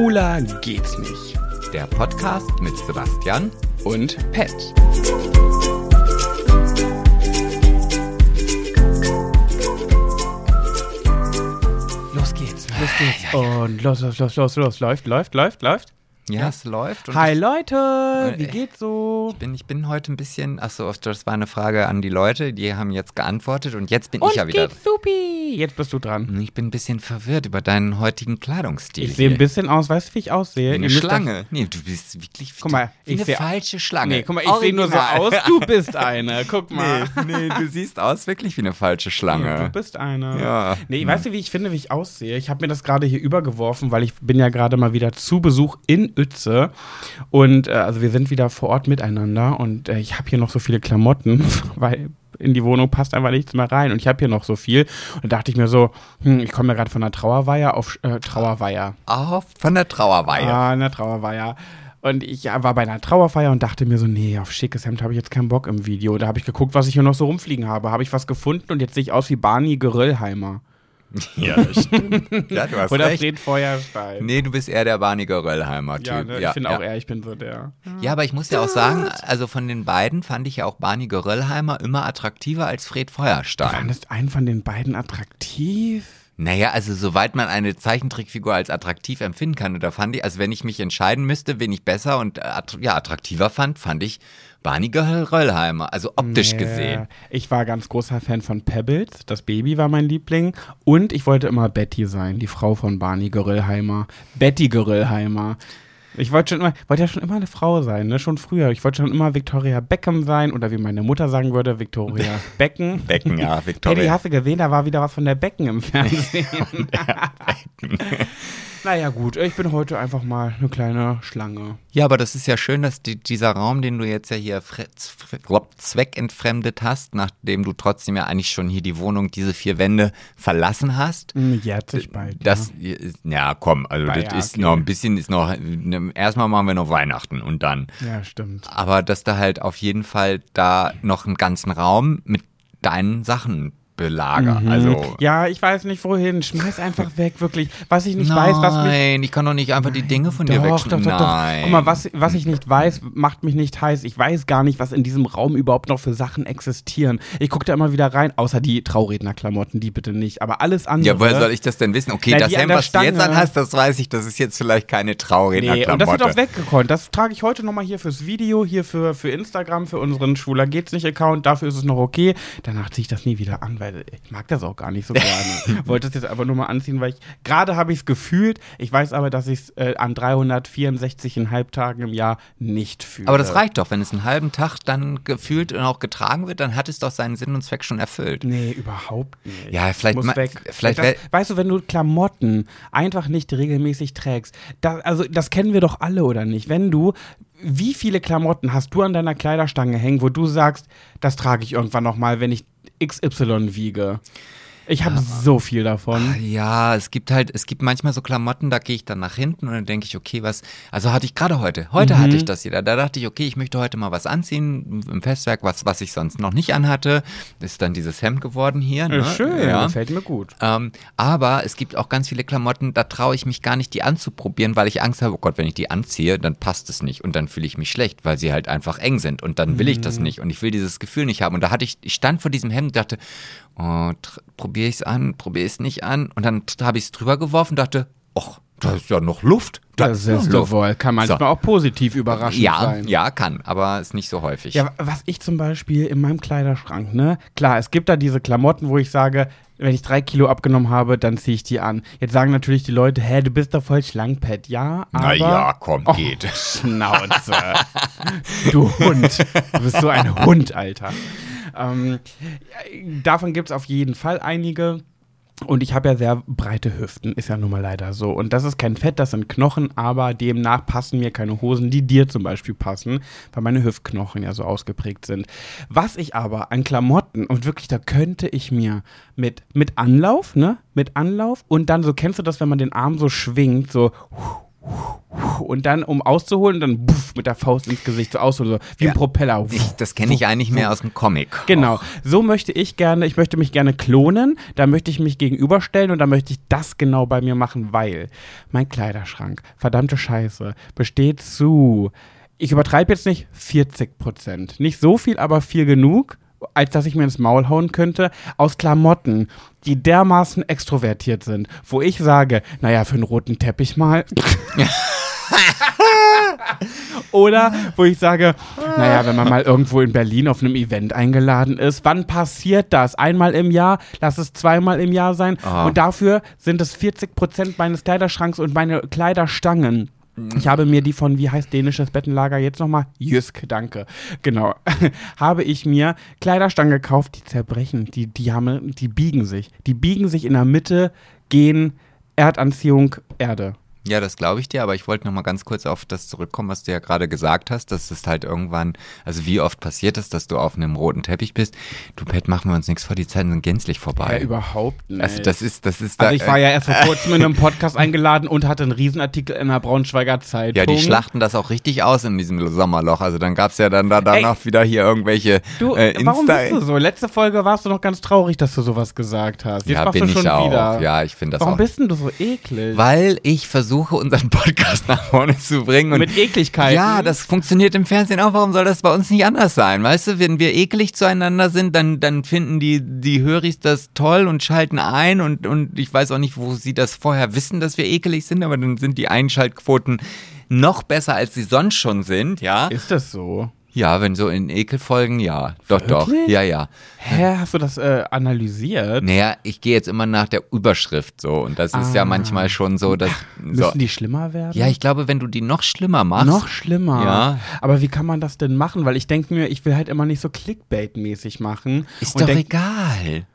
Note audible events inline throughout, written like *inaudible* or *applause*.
Schwuler geht's nicht. Der Podcast mit Sebastian Und Pet. Los geht's, los geht's. Und los, los, los, los, los. Läuft, läuft, läuft, läuft. Ja, es läuft. Hi ich Leute, wie Äh, geht's so? bin, ich bin heute ein bisschen, achso, das war eine Frage an die Leute, die haben jetzt geantwortet und jetzt bin Und ich ja wieder. geht's supi. Jetzt bist du dran. Ich bin ein bisschen verwirrt über deinen heutigen Kleidungsstil. Ich sehe ein bisschen aus, weißt du, wie ich aussehe? wie eine Schlange. Nee, du bist wirklich Guck mal, wie ich eine falsche Schlange. Nee, guck mal, ich sehe nur so aus, du bist eine. Guck *laughs* mal. Nee, nee, du siehst aus wirklich wie eine falsche Du Schlange. bist eine. Ja. Nee, weißt du, wie ich finde, wie ich aussehe? Ich habe mir das gerade hier übergeworfen, weil ich bin ja gerade mal wieder zu Besuch in Uetze. Und äh, also wir sind wieder vor Ort miteinander und äh, ich habe hier noch so viele Klamotten, *laughs* weil in die Wohnung passt einfach nichts mehr rein. Und ich habe hier noch so viel. Und da dachte ich mir so, hm, ich komme ja gerade von der Trauerweihe auf äh, Trauerweihe. Auf von der Trauerweihe. Ah, eine Trauerfeier. Und ich ja, war bei einer Trauerfeier und dachte mir so, nee, auf schickes Hemd habe ich jetzt keinen Bock im Video. Da habe ich geguckt, was ich hier noch so rumfliegen habe. Habe ich was gefunden und jetzt sehe ich aus wie Barney Geröllheimer. *laughs* Ja, das stimmt. ja, du hast Oder recht. Fred Feuerstein. Nee, du bist eher der Barney Geröllheimer Typ. ja, ne, ich finde auch eher, ich bin so der. Ja, aber ich muss ja auch sagen, also von den beiden fand ich ja auch Barney Geröllheimer immer attraktiver als Fred Feuerstein. Fandest einen von den beiden attraktiv? Naja, also soweit man eine Zeichentrickfigur als attraktiv empfinden kann, oder fand ich, also wenn ich mich entscheiden müsste, wen ich besser und äh, ja, attraktiver fand, fand ich Barney Geröllheimer, also optisch Nee. gesehen. Ich war ganz großer Fan von Pebbles. Das Baby war mein Liebling. Und ich wollte immer Betty sein, die Frau von Barney Geröllheimer. Betty Geröllheimer. Ich wollte schon immer, wollte ja schon immer eine Frau sein, ne? Schon früher. Ich wollte schon immer Victoria Beckham sein oder wie meine Mutter sagen würde, Victoria *laughs* Becken. Becken, ja, Victoria. hast du gesehen, da war wieder was von der Becken im Fernsehen. *laughs* *laughs* naja, gut, ich bin heute einfach mal eine kleine Schlange. Ja, aber das ist ja schön, dass die, dieser Raum, den du jetzt ja hier fre- zwe- zweckentfremdet hast, nachdem du trotzdem ja eigentlich schon hier die Wohnung, diese vier Wände verlassen hast, Hm, Jährt sich bald. Das, ist- ja, komm, also War das ja, ist okay. noch ein bisschen, ist noch, ne, erstmal machen wir noch Weihnachten und dann. ja. ja, stimmt. Aber dass da halt auf jeden Fall da noch einen ganzen Raum mit deinen Sachen belager. Also. Ja, ich weiß nicht wohin. Schmeiß einfach *laughs* weg, wirklich. Was ich nicht weiß, was mich. Nein, ich kann doch nicht einfach die Dinge von dir Doch, doch, wegschneiden. doch, doch. Nein. Guck mal, was, was ich nicht weiß, macht mich nicht heiß. Ich weiß gar nicht, was in diesem Raum überhaupt noch für Sachen existieren. Ich gucke da immer wieder rein, außer die Traurednerklamotten, die bitte nicht. Aber alles andere. ja, woher soll ich das denn wissen? Okay, Na, das Hemd, was du jetzt Stange. anhast, das weiß ich, das ist jetzt vielleicht keine Nee, Traurednerklamotte. und das wird auch weggekonnt. Das trage ich heute nochmal hier fürs Video, hier für, für Instagram, für unseren Schwuler geht's nicht Account. Dafür ist es noch okay. Danach ziehe ich das nie wieder an, weil ich mag das auch gar nicht so gerne. *laughs* Wollte es jetzt einfach nur mal anziehen, weil ich gerade habe ich es gefühlt. Ich weiß aber, dass ich es äh, an 364,5 Tagen im Jahr nicht fühle. Aber das reicht doch, wenn es einen halben Tag dann gefühlt und auch getragen wird, dann hat es doch seinen Sinn und Zweck schon erfüllt. Nee, überhaupt nicht. Ja, vielleicht Muss weg. vielleicht das, weißt du, wenn du Klamotten einfach nicht regelmäßig trägst, da, also das kennen wir doch alle oder nicht? Wenn du, wie viele Klamotten hast du an deiner Kleiderstange hängen, wo du sagst, das trage ich irgendwann nochmal, wenn ich XY wiege? Ich habe so viel davon. Ja, es gibt halt, es gibt manchmal so Klamotten, da gehe ich dann nach hinten und dann denke ich, okay, was, also hatte ich gerade heute, heute Mhm. hatte ich das wieder, da dachte ich, okay, ich möchte heute mal was anziehen im Festwerk, was, was ich sonst noch nicht anhatte, ist dann dieses Hemd geworden hier. Ne? Äh, Schön, ja. gefällt mir gut. Ähm, aber es gibt auch ganz viele Klamotten, da traue ich mich gar nicht, die anzuprobieren, weil ich Angst habe, oh Gott, wenn ich die anziehe, dann passt es nicht und dann fühle ich mich schlecht, weil sie halt einfach eng sind und dann will ich Mhm. das nicht und ich will dieses Gefühl nicht haben. Und da hatte ich, ich stand vor diesem Hemd und dachte, oh, probiere ich es an, probiere ich es nicht an und dann habe ich es drüber geworfen und dachte, ach, da ist ja noch Luft. Da Das ist Luft. wohl. Kann manchmal So. auch positiv überraschend Ja, sein. ja, kann, aber ist nicht so häufig. Ja, was ich zum Beispiel in meinem Kleiderschrank, ne? Klar, es gibt da diese Klamotten, wo ich sage, wenn ich drei Kilo abgenommen habe, dann ziehe ich die an. Jetzt sagen natürlich die Leute, hä, du bist doch voll schlank, Pat. Ja, aber... Na ja, komm, Oh, geht. Schnauze. du Hund. Du bist so ein Hund, Alter. Ähm, davon gibt es auf jeden Fall einige. Und ich habe ja sehr breite Hüften, ist ja nun mal leider so. Und das ist kein Fett, das sind Knochen, aber demnach passen mir keine Hosen, die dir zum Beispiel passen, weil meine Hüftknochen ja so ausgeprägt sind. Was ich aber an Klamotten, und wirklich, da könnte ich mir mit, mit Anlauf, ne, mit Anlauf und dann so, kennst du das, wenn man den Arm so schwingt, so, und dann, um auszuholen, dann buff, mit der Faust ins Gesicht so ausholen, so wie Ja. ein Propeller. Ich, das kenne ich eigentlich mehr aus dem Comic. Genau. So möchte ich gerne, ich möchte mich gerne klonen, da möchte ich mich gegenüberstellen und da möchte ich das genau bei mir machen, weil mein Kleiderschrank, verdammte Scheiße, besteht zu, ich übertreibe jetzt nicht, 40 Prozent. Nicht so viel, aber viel genug, als dass ich mir ins Maul hauen könnte, aus Klamotten, die dermaßen extrovertiert sind, wo ich sage, naja, für einen roten Teppich mal. *laughs* Oder wo ich sage, naja, wenn man mal irgendwo in Berlin auf einem Event eingeladen ist, wann passiert das? Einmal im Jahr? Lass es zweimal im Jahr sein. Ah. Und dafür sind es 40 Prozent meines Kleiderschranks und meine Kleiderstangen. Ich habe mir die von, wie heißt dänisches Bettenlager jetzt nochmal? Jysk, danke. Genau. *laughs* habe ich mir Kleiderstangen gekauft, die zerbrechen, die, die, haben, die biegen sich. Die biegen sich in der Mitte, gehen Erdanziehung, Erde. Ja, das glaube ich dir, aber ich wollte noch mal ganz kurz auf das zurückkommen, was du ja gerade gesagt hast, dass es halt irgendwann, also wie oft passiert es, dass du auf einem roten Teppich bist. Du, Pet, machen wir uns nichts vor, die Zeiten sind gänzlich Ja, vorbei. überhaupt nicht. also das ist, das ist da, Also ich war ja erst vor kurzem in einem *laughs* Podcast eingeladen und hatte einen Riesenartikel in der Braunschweiger Zeitung. ja, die schlachten das auch richtig aus in diesem Sommerloch. Also dann gab es ja dann da, danach wieder hier irgendwelche Du, äh, warum Insta. bist du so? Letzte Folge warst du noch ganz traurig, dass du sowas gesagt hast. Jetzt ja, machst bin du schon ich auch. wieder. Ja, ich finde das Warum auch. bist denn du so eklig? Weil ich versuche, unseren Podcast nach vorne zu bringen. Und Mit Ekligkeiten? Ja, das funktioniert im Fernsehen auch. Warum soll das bei uns nicht anders sein? Weißt du, wenn wir eklig zueinander sind, dann, dann finden die, die Höris das toll und schalten ein. Und, und ich weiß auch nicht, wo sie das vorher wissen, dass wir ekelig sind, aber dann sind die Einschaltquoten noch besser, als sie sonst schon sind, ja? Ist das so? Ja, wenn so in Ekelfolgen, ja. Doch, doch. Wirklich? Ja, ja. Hä, hast du das äh, analysiert? Naja, ich gehe jetzt immer nach der Überschrift so. Und das ist ja Ah. manchmal schon so, dass. So. Müssen die schlimmer werden? Ja, ich glaube, wenn du die noch schlimmer machst. Noch schlimmer. Ja. Aber wie kann man das denn machen? Weil ich denke mir, ich will halt immer nicht so Clickbait-mäßig machen. Ist doch denk, egal.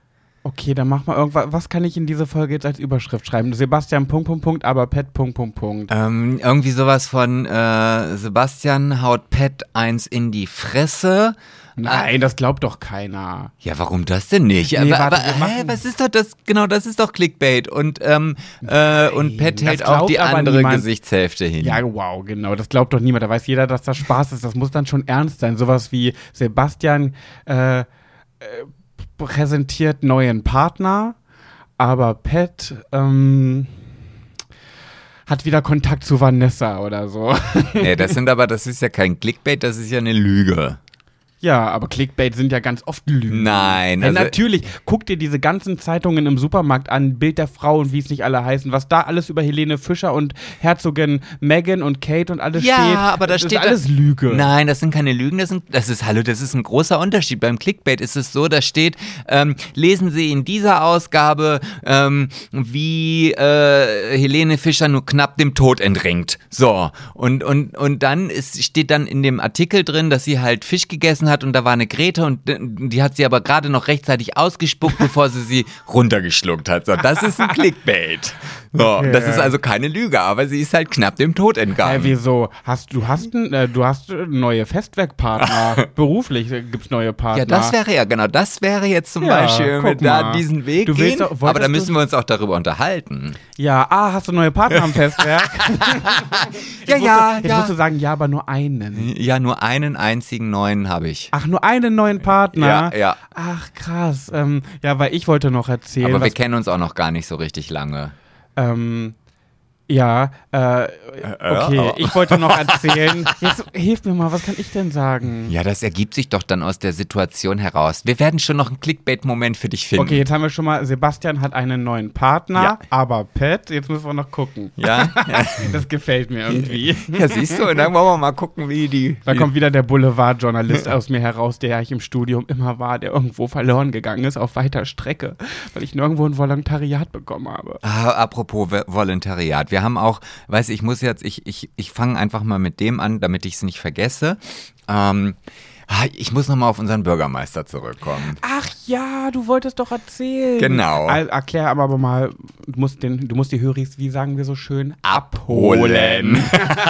Okay, dann mach mal irgendwas. Was kann ich in diese Folge jetzt als Überschrift schreiben? Sebastian Punkt Punkt Punkt, aber Pet Punkt Punkt Punkt. Ähm, irgendwie sowas von äh, Sebastian haut Pet eins in die Fresse. Nein, das glaubt doch keiner. Ja, warum das denn nicht? Nee, aber, warte, aber hä, was ist doch das? Genau, das ist doch Clickbait. Und, ähm, äh, und Pet das hält auch die andere niemand. Gesichtshälfte hin. Ja, wow, genau. Das glaubt doch niemand. Da weiß jeder, dass das Spaß ist. Das muss dann schon ernst sein. Sowas wie Sebastian äh, äh, präsentiert neuen Partner, aber Pat ähm, hat wieder Kontakt zu Vanessa oder so. Nee, das *laughs* sind aber, das ist ja kein Clickbait, das ist ja eine Lüge. Ja, aber Clickbait sind ja ganz oft Lügen. Nein, Ja, also- natürlich. Guck dir diese ganzen Zeitungen im Supermarkt an, Bild der Frau und wie es nicht alle heißen, was da alles über Helene Fischer und Herzogin Meghan und Kate und alles Ja, steht. aber da das steht ist alles Lüge. Nein, das sind keine Lügen, das, sind, das ist, hallo, das ist ein großer Unterschied. Beim Clickbait ist es so, da steht, ähm, lesen Sie in dieser Ausgabe, ähm, wie äh, Helene Fischer nur knapp dem Tod entringt. So, und, und, und dann ist, steht dann in dem Artikel drin, dass sie halt Fisch gegessen hat und da war eine Grete und d- die hat sie aber gerade noch rechtzeitig ausgespuckt, bevor sie sie runtergeschluckt hat. So, das ist ein Clickbait. So, Okay. das ist also keine Lüge, aber sie ist halt knapp dem Tod entgangen. Äh, wieso? Hast, du hast, äh, du hast äh, neue Festwerkpartner. *laughs* Beruflich äh, gibt's neue Partner. Ja, das wäre ja genau, das wäre jetzt zum Ja, Beispiel guck mit da diesen Weg Du willst gehen. doch- aber da müssen wir uns auch darüber unterhalten. Ja, ah, hast du neue Partner am Festwerk? *laughs* Ja, ja, Jetzt ja. musst du sagen, ja, aber nur einen. Ja, nur einen einzigen neuen habe ich. Ach, nur einen neuen Partner? Ja, ja. Ach, krass. Ähm, ja, weil ich wollte noch erzählen. Aber wir kennen uns auch noch gar nicht so richtig lange. ähm, ja, äh, okay, ja. ich wollte noch erzählen. *laughs* Jetzt hilf mir mal, was kann ich denn sagen? Ja, das ergibt sich doch dann aus der Situation heraus. Wir werden schon noch einen Clickbait-Moment für dich finden. Okay, jetzt haben wir schon mal, Sebastian hat einen neuen Partner, Ja. aber Pat, jetzt müssen wir noch gucken. Ja? ja. *laughs* Das gefällt mir irgendwie. ja, siehst du, und dann wollen wir mal gucken, wie die. Da wie kommt wieder der Boulevardjournalist aus mir heraus, der ich im Studium immer war, der irgendwo verloren gegangen ist auf weiter Strecke, weil ich nirgendwo ein Volontariat bekommen habe. Ah, apropos Vo- Volontariat. Wir haben auch, weiß ich, muss jetzt, ich, ich, ich fange einfach mal mit dem an, damit ich es nicht vergesse. Ähm, ah, ich muss nochmal auf unseren Bürgermeister zurückkommen. Ach ja, du wolltest doch erzählen. Genau. Er, erklär aber, mal, du musst, den, du musst die Höris, wie sagen wir so schön, Abholen.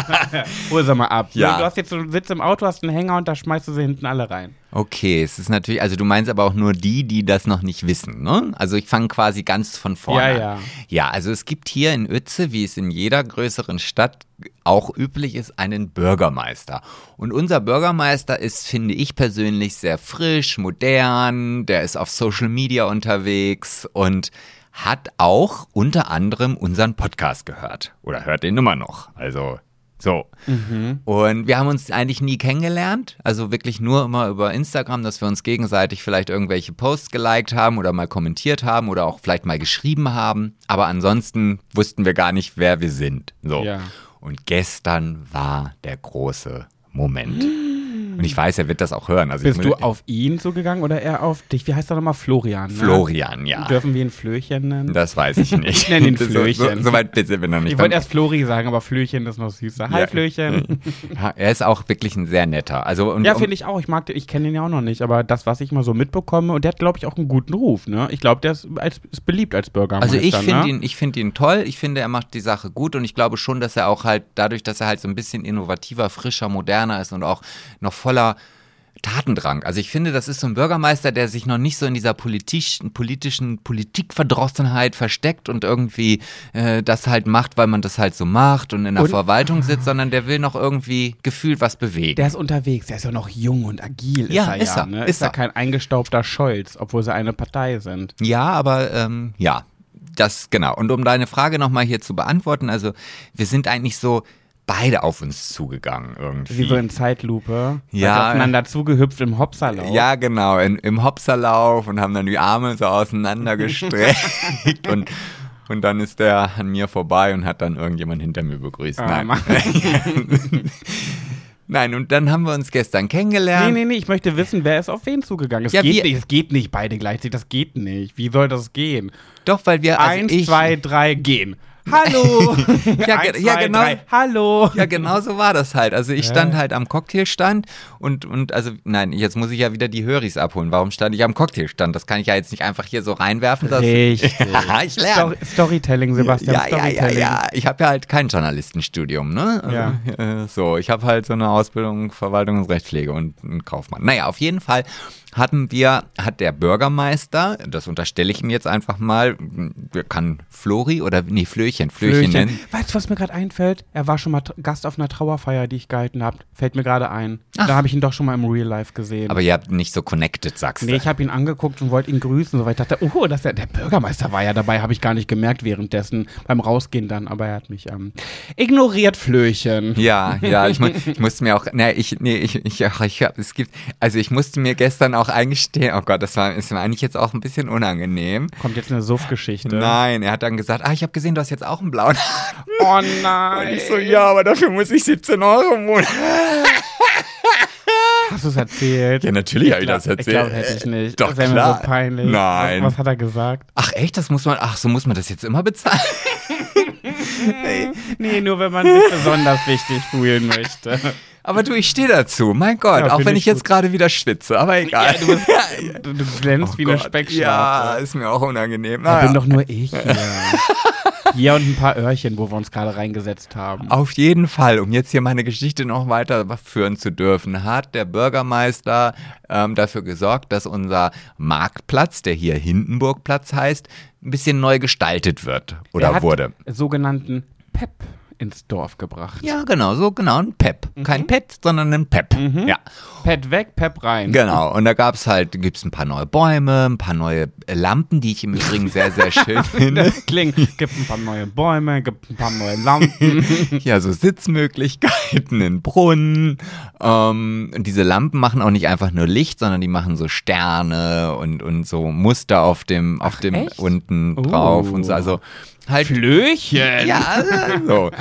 *laughs* Hol sie mal ab. Ja. Du hast jetzt du sitzt im Auto, hast einen Hänger und da schmeißt du sie hinten alle rein. Okay, es ist natürlich, also du meinst aber auch nur die, die das noch nicht wissen, ne? Also ich fange quasi ganz von vorne Ja, an. ja. Ja, also es gibt hier in Uetze, wie es in jeder größeren Stadt auch üblich ist, einen Bürgermeister. Und unser Bürgermeister ist, finde ich persönlich, sehr frisch, modern, der ist auf Social Media unterwegs und hat auch unter anderem unseren Podcast gehört. Oder hört den immer noch. Also so. Und wir haben uns eigentlich nie kennengelernt. Also wirklich nur immer über Instagram, dass wir uns gegenseitig vielleicht irgendwelche Posts geliked haben oder mal kommentiert haben oder auch vielleicht mal geschrieben haben. Aber ansonsten wussten wir gar nicht, wer wir sind. So. Ja. Und gestern war der große Moment. *gasps* Und ich weiß, er wird das auch hören. Also Bist ich, du auf ihn zugegangen oder eher auf dich? Wie heißt er nochmal? Florian. Ne? Florian, ja. Dürfen wir ihn Flöchen nennen? Das weiß ich nicht. Ich nenne ihn *laughs* So- Flöchen. So, so weit sind wir noch nicht. ich wollte erst Flori sagen, aber Flöchen ist noch süßer. Hi Ja. Flöchen. Ja, *laughs* er ist auch wirklich ein sehr netter. Also, und, Ja, finde ich auch. Ich mag den, ich kenne ihn ja auch noch nicht, aber das, was ich mal so mitbekomme, und der hat, glaube ich, auch einen guten Ruf, ne? Ich glaube, der ist, als, ist beliebt als Bürgermeister. Also ich finde ne? ihn, ich finde ihn toll. Ich finde, er macht die Sache gut und ich glaube schon, dass er auch halt dadurch, dass er halt so ein bisschen innovativer, frischer, moderner ist und auch noch voller Tatendrang. Also ich finde, das ist so ein Bürgermeister, der sich noch nicht so in dieser politischen, politischen Politikverdrossenheit versteckt und irgendwie äh, das halt macht, weil man das halt so macht und in der Und- Verwaltung sitzt, sondern der will noch irgendwie gefühlt was bewegen. Der ist unterwegs, der ist ja noch jung und agil, Ja, ist er ist ja. er, Ne? ist Ist er er. kein eingestaubter Scholz, obwohl sie eine Partei sind. Ja, aber ähm, ja, das genau. Und um deine Frage nochmal hier zu beantworten, also wir sind eigentlich so beide auf uns zugegangen irgendwie. Wie so in Zeitlupe. Ja. Aufeinander zugehüpft im Hopserlauf. Ja, genau, in, im Hopserlauf und haben dann die Arme so auseinandergestreckt *laughs* und, und dann ist der an mir vorbei und hat dann irgendjemand hinter mir begrüßt. Ah, Nein. *laughs* Nein, und dann haben wir uns gestern kennengelernt. Nee, nee, nee, ich möchte wissen, wer ist auf wen zugegangen. Es, Ja, geht nicht, es geht nicht beide gleichzeitig, das geht nicht. Wie soll das gehen? Doch, weil wir also Eins, ich, zwei, drei, gehen. Hallo! *laughs* Ja, Eins, ja, zwei, genau. Drei, hallo! Ja, genau so war das halt. Also ich Ja. stand halt am Cocktailstand und, und also, nein, jetzt muss ich ja wieder die Höris abholen. Warum stand ich am Cocktailstand? Das kann ich ja jetzt nicht einfach hier so reinwerfen. Dass Richtig. *laughs* ja, ich lerne. Story Storytelling, Sebastian. Ja, ja, ja, Storytelling. ja. Ich habe ja halt kein Journalistenstudium, ne? Also, äh, so, ich habe halt so eine Ausbildung Verwaltung und Rechtspflege und einen Kaufmann. Naja, auf jeden Fall hatten wir, hat der Bürgermeister, das unterstelle ich ihm jetzt einfach mal, wir kann Flori oder, nee, Flöchen, Flöchen, Flöchen. nennen. Weißt du, was mir gerade einfällt? Er war schon mal Gast auf einer Trauerfeier, die ich gehalten habe. Fällt mir gerade ein. Ach. Da habe ich ihn doch schon mal im Real Life gesehen. Aber ihr habt nicht so connected, sagst nee, du. ich habe ihn angeguckt und wollte ihn grüßen, so weil ich dachte, oh, das ist ja, der Bürgermeister war ja dabei, habe ich gar nicht gemerkt währenddessen beim Rausgehen dann, aber er hat mich ähm, ignoriert, Flöchen. Ja, ja, ich, mu *laughs* ich musste mir auch, ne, ich, nee, ich, ich, ach, ich hab, es gibt, also ich musste mir gestern auch eingestehen, oh Gott, das war, ist mir eigentlich jetzt auch ein bisschen unangenehm. Kommt jetzt eine Suff-Geschichte. Nein, er hat dann gesagt, ah, ich habe gesehen, du hast jetzt auch einen blauen. Oh Und nein. ich so, ja, aber dafür muss ich 17 Euro im Monat. *laughs* Hast du es erzählt? Ja, natürlich habe ich das erzählt. Ich glaube, hätte ich nicht. Doch, das wäre mir so peinlich. Nein. Was, was hat er gesagt? Ach echt, das muss man, ach, so muss man das jetzt immer bezahlen? *laughs* Nee, nur wenn man sich besonders wichtig fühlen möchte. Aber du, ich stehe dazu, mein Gott, Ja, auch wenn ich ich jetzt gerade wieder schwitze, aber egal. du, bist, du, du glänzt wie eine Oh Gott, Speckschwarze. Ja, ist mir auch unangenehm. Naja. bin doch nur ich hier. *laughs* hier und ein paar Öhrchen, wo wir uns gerade reingesetzt haben. Auf jeden Fall, um jetzt hier meine Geschichte noch weiterführen zu dürfen, hat der Bürgermeister ähm, dafür gesorgt, dass unser Marktplatz, der hier Hindenburgplatz heißt, ein bisschen neu gestaltet wird oder er wurde. sogenannten Pep ins Dorf gebracht. Ja, genau, so genau, ein Pep. Mhm. Kein Pet, sondern ein Pep. Ja, Pet weg, Pep rein. genau. Und da gab es halt, gibt es ein paar neue Bäume, ein paar neue äh, Lampen, die ich im Übrigen sehr, sehr schön *laughs* finde. Das klingt, gibt ein paar neue Bäume, gibt ein paar neue Lampen. *laughs* Ja, so Sitzmöglichkeiten, einen Brunnen. Ähm, und diese Lampen machen auch nicht einfach nur Licht, sondern die machen so Sterne und, und so Muster auf dem, auf dem echt? unten drauf Uh. und so. Also halt Flöchen. Ja, *laughs* so.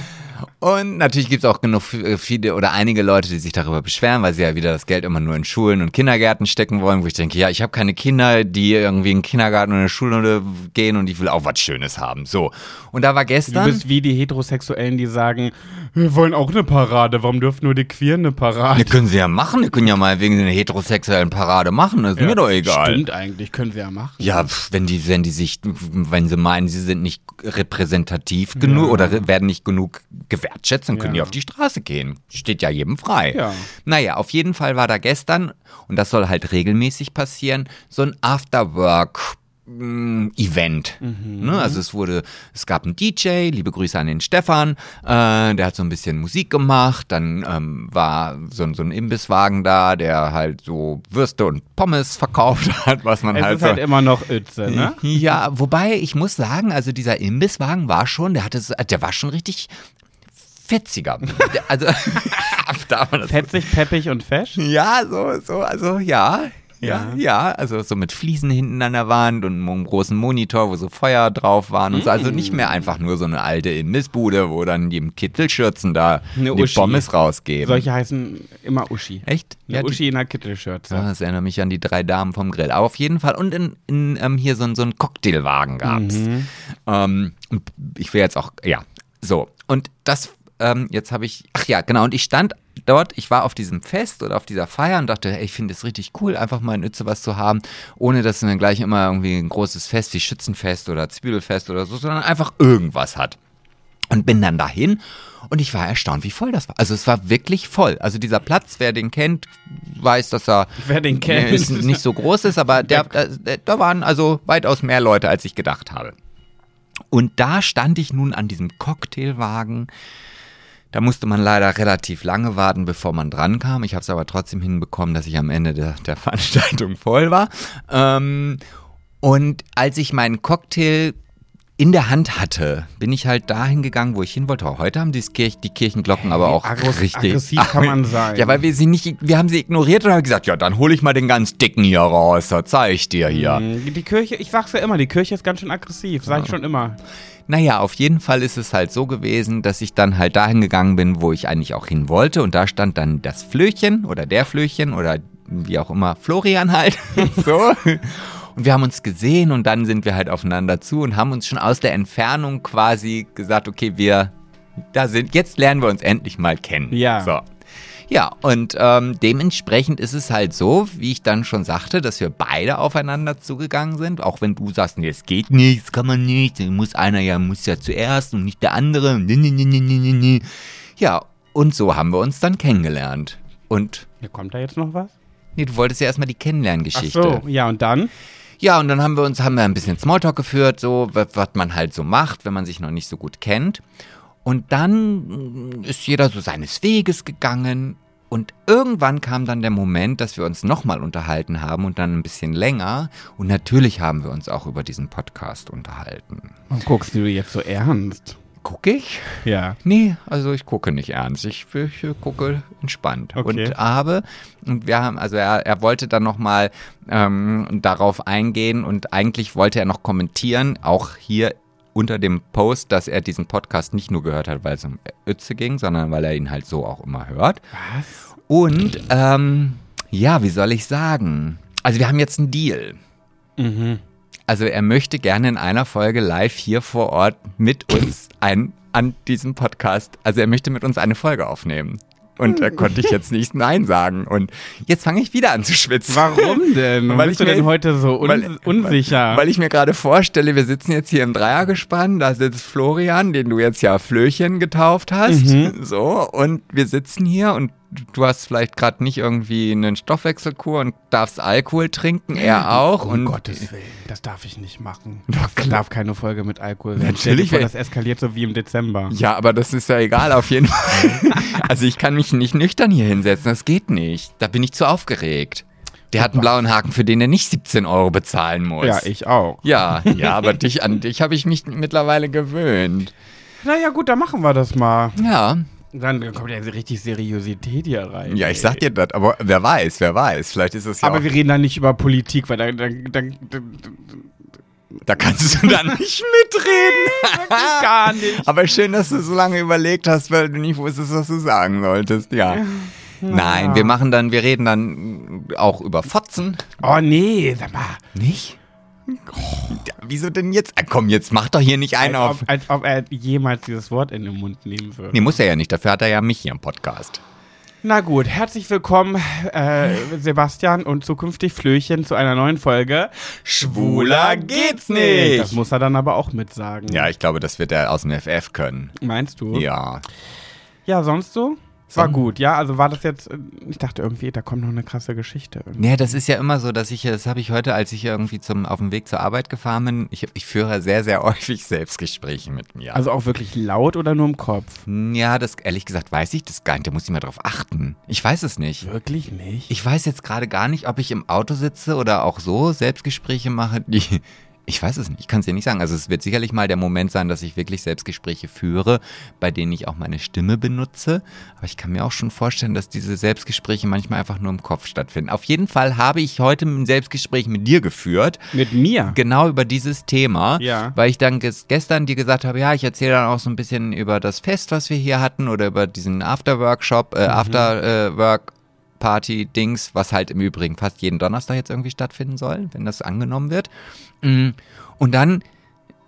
Und natürlich gibt es auch genug äh, viele oder einige Leute, die sich darüber beschweren, weil sie ja wieder das Geld immer nur in Schulen und Kindergärten stecken wollen, wo ich denke, ja, ich habe keine Kinder, die irgendwie in den Kindergarten oder in eine Schule gehen und ich will auch was Schönes haben. So. Und da war gestern. Du bist wie die Heterosexuellen, die sagen, wir wollen auch eine Parade. Warum dürfen nur die Queeren eine Parade? Die können sie ja machen. Die können ja mal wegen einer heterosexuellen Parade machen. Das ist Ja, mir doch egal. Stimmt eigentlich, können sie ja machen. Ja, wenn die, wenn die sich, wenn sie meinen, sie sind nicht repräsentativ genug Ja. oder werden nicht genug gewertschätzt, dann können Ja. die auf die Straße gehen. Steht ja jedem frei. Ja. Naja, auf jeden Fall war da gestern, und das soll halt regelmäßig passieren, so ein Afterwork. mm, Event. Ne? Also es wurde, es gab einen DJ, liebe Grüße an den Stefan, äh, der hat so ein bisschen Musik gemacht, dann ähm, war so, ein- so ein Imbisswagen da, der halt so Würste und Pommes verkauft *laughs* hat, was man Es halt ist so halt immer noch Ötze, ne? ja, wobei ich muss sagen, also dieser Imbisswagen war schon, der hatte, der war schon richtig fetziger. *laughs* Also *laughs* darf man das Fetzig, peppig und fesch. ja, so, so, also ja. Ja, Ja. ja, also so mit Fliesen hinten an der Wand und einem großen Monitor, wo so Feuer drauf waren und so. Also nicht mehr einfach nur so eine alte Imbissbude, wo dann die im Kittelschürzen da Eine die Uschi. Pommes rausgeben. Solche heißen immer Uschi. Echt? Eine die- Uschi in einer Kittelschürze. Ah, Das erinnert mich an die drei Damen vom Grill. Aber auf jeden Fall. Und in, in, ähm, hier so, ein- so einen Cocktailwagen gab's. Mhm. Ähm, ich will jetzt auch, ja, so. Und das, ähm, jetzt habe ich, ach ja, genau. Und ich stand dort, ich war auf diesem Fest oder auf dieser Feier und dachte, ey, ich finde es richtig cool, einfach mal in Uetze was zu haben, ohne dass man gleich immer irgendwie ein großes Fest wie Schützenfest oder Zwiebelfest oder so, sondern einfach irgendwas hat. Und bin dann dahin und ich war erstaunt, wie voll das war. Also es war wirklich voll. Also dieser Platz, wer den kennt, weiß, dass er Wer den *laughs* kennt. ist nicht so groß ist, aber der, da, da waren also weitaus mehr Leute, als ich gedacht habe. Und da stand ich nun an diesem Cocktailwagen. Da musste man leider relativ lange warten, bevor man dran kam. Ich habe es aber trotzdem hinbekommen, dass ich am Ende der, der *laughs* Veranstaltung voll war. Ähm, und als ich meinen Cocktail in der Hand hatte, bin ich halt dahin gegangen, wo ich hin wollte. Heute haben die, Kirch, die Kirchenglocken aber auch Aggress- richtig. aggressiv kann man *laughs* sein. Ja, weil wir sie nicht, wir haben sie ignoriert und haben gesagt, ja, dann hole ich mal den ganz dicken hier raus, da zeige ich dir hier. Die Kirche, ich sag's ja immer, die Kirche ist ganz schön aggressiv, sag ich schon immer. Naja, auf jeden Fall ist es halt so gewesen, dass ich dann halt dahin gegangen bin, wo ich eigentlich auch hin wollte. Und da stand dann das Flöchen oder der Flöchen oder wie auch immer, Florian halt. *laughs* so. Und wir haben uns gesehen und dann sind wir halt aufeinander zu und haben uns schon aus der Entfernung quasi gesagt, okay, wir da sind, jetzt lernen wir uns endlich mal kennen. Ja. So. Ja, und ähm, dementsprechend ist es halt so, wie ich dann schon sagte, dass wir beide aufeinander zugegangen sind. Auch wenn du sagst, nee, es geht nicht, das kann man nicht, muss einer ja, muss ja zuerst und nicht der andere. Nee, nee, nee, nee, nee, nee. Ja, und so haben wir uns dann kennengelernt. Und, Ja, kommt da jetzt noch was? nee, du wolltest ja erstmal die Ach Kennenlerngeschichte. so, ja, und dann? Ja, und dann haben wir uns, haben wir ein bisschen Smalltalk geführt, so, was man halt so macht, wenn man sich noch nicht so gut kennt. Und dann mm, ist jeder so seines Weges gegangen. Und irgendwann kam dann der Moment, dass wir uns nochmal unterhalten haben und dann ein bisschen länger. Und natürlich haben wir uns auch über diesen Podcast unterhalten. Warum guckst du jetzt so ernst? Gucke ich? Ja. Nee, also ich gucke nicht ernst. Ich, ich gucke entspannt. Okay. Und habe, und wir haben, also er, er wollte dann nochmal ähm, darauf eingehen und eigentlich wollte er noch kommentieren, auch hier unter dem Post, dass er diesen Podcast nicht nur gehört hat, weil es um Ötze ging, sondern weil er ihn halt so auch immer hört. Was? Und ähm, ja, wie soll ich sagen? Also wir haben jetzt einen Deal. Mhm. Also er möchte gerne in einer Folge live hier vor Ort mit uns ein, an diesem Podcast, also er möchte mit uns eine Folge aufnehmen. Und da konnte ich jetzt nicht Nein sagen. Und jetzt fange ich wieder an zu schwitzen. Warum denn? Warum Weil bist ich du denn mir- heute so un weil- unsicher? Weil ich mir gerade vorstelle, wir sitzen jetzt hier im Dreiergespann, da sitzt Florian, den du jetzt ja Flöchen getauft hast. Mhm. So, und wir sitzen hier und du hast vielleicht gerade nicht irgendwie einen Stoffwechselkur und darfst Alkohol trinken, er auch. um Gottes Willen, das darf ich nicht machen. *laughs* Doch, Das darf keine Folge mit Alkohol sein. Natürlich, vor, wer- das eskaliert so wie im Dezember. Ja, aber das ist ja egal auf jeden Fall. *laughs* Also ich kann mich nicht nüchtern hier hinsetzen, das geht nicht. Da bin ich zu aufgeregt. Der hat einen blauen Haken, für den er nicht 17 Euro bezahlen muss. Ja, ich auch. Ja, *laughs* ja, aber dich, an dich habe ich mich mittlerweile gewöhnt. Naja, gut, dann machen wir das mal. Ja, Dann kommt ja richtig Seriosität hier rein. ja, ich sag dir das, aber wer weiß, wer weiß. Vielleicht ist es ja Aber wir reden da nicht über Politik, weil dann, dann, dann, dann Da kannst du *laughs* dann nicht mitreden. *laughs* gar nicht. Aber schön, dass du so lange überlegt hast, weil du nicht wusstest, was du sagen solltest. Ja. Nein, wir machen dann, wir reden dann auch über Fotzen. Oh nee, sag mal. Nicht? Wieso denn jetzt? Ah, komm, jetzt mach doch hier nicht einen Als auf. ob, als ob er jemals dieses Wort in den Mund nehmen würde. Nee, muss er ja nicht. Dafür hat er ja mich hier im Podcast. Na gut, herzlich willkommen, äh, Sebastian und zukünftig Flöchen zu einer neuen Folge. Schwuler geht's nicht. Das muss er dann aber auch mitsagen. Ja, ich glaube, das wird er aus dem FF können. Meinst du? Ja. Ja, sonst so? War gut, ja. Also war das jetzt, äh, ich dachte irgendwie, da kommt noch eine krasse Geschichte. Irgendwie. Ja, das ist ja immer so, dass ich, das habe ich heute, als ich irgendwie zum, auf dem Weg zur Arbeit gefahren bin, ich, ich führe sehr, sehr *laughs* häufig Selbstgespräche mit mir. Also auch wirklich laut oder nur im Kopf? ja, das, ehrlich gesagt, weiß ich das gar nicht. Da muss ich mal drauf achten. Ich weiß es nicht. Wirklich nicht? Ich weiß jetzt gerade gar nicht, ob ich im Auto sitze oder auch so Selbstgespräche mache, die. Ich weiß es nicht, ich kann es dir nicht sagen. Also es wird sicherlich mal der Moment sein, dass ich wirklich Selbstgespräche führe, bei denen ich auch meine Stimme benutze. Aber ich kann mir auch schon vorstellen, dass diese Selbstgespräche manchmal einfach nur im Kopf stattfinden. Auf jeden Fall habe ich heute ein Selbstgespräch mit dir geführt, Mit mir? genau über dieses Thema, Ja. weil ich dann ges gestern dir gesagt habe, ja, ich erzähle dann auch so ein bisschen über das Fest, was wir hier hatten oder über diesen After-Workshop, äh, After-Work-Party-Dings, was halt im Übrigen fast jeden Donnerstag jetzt irgendwie stattfinden soll, wenn das angenommen wird. Mm. Und dann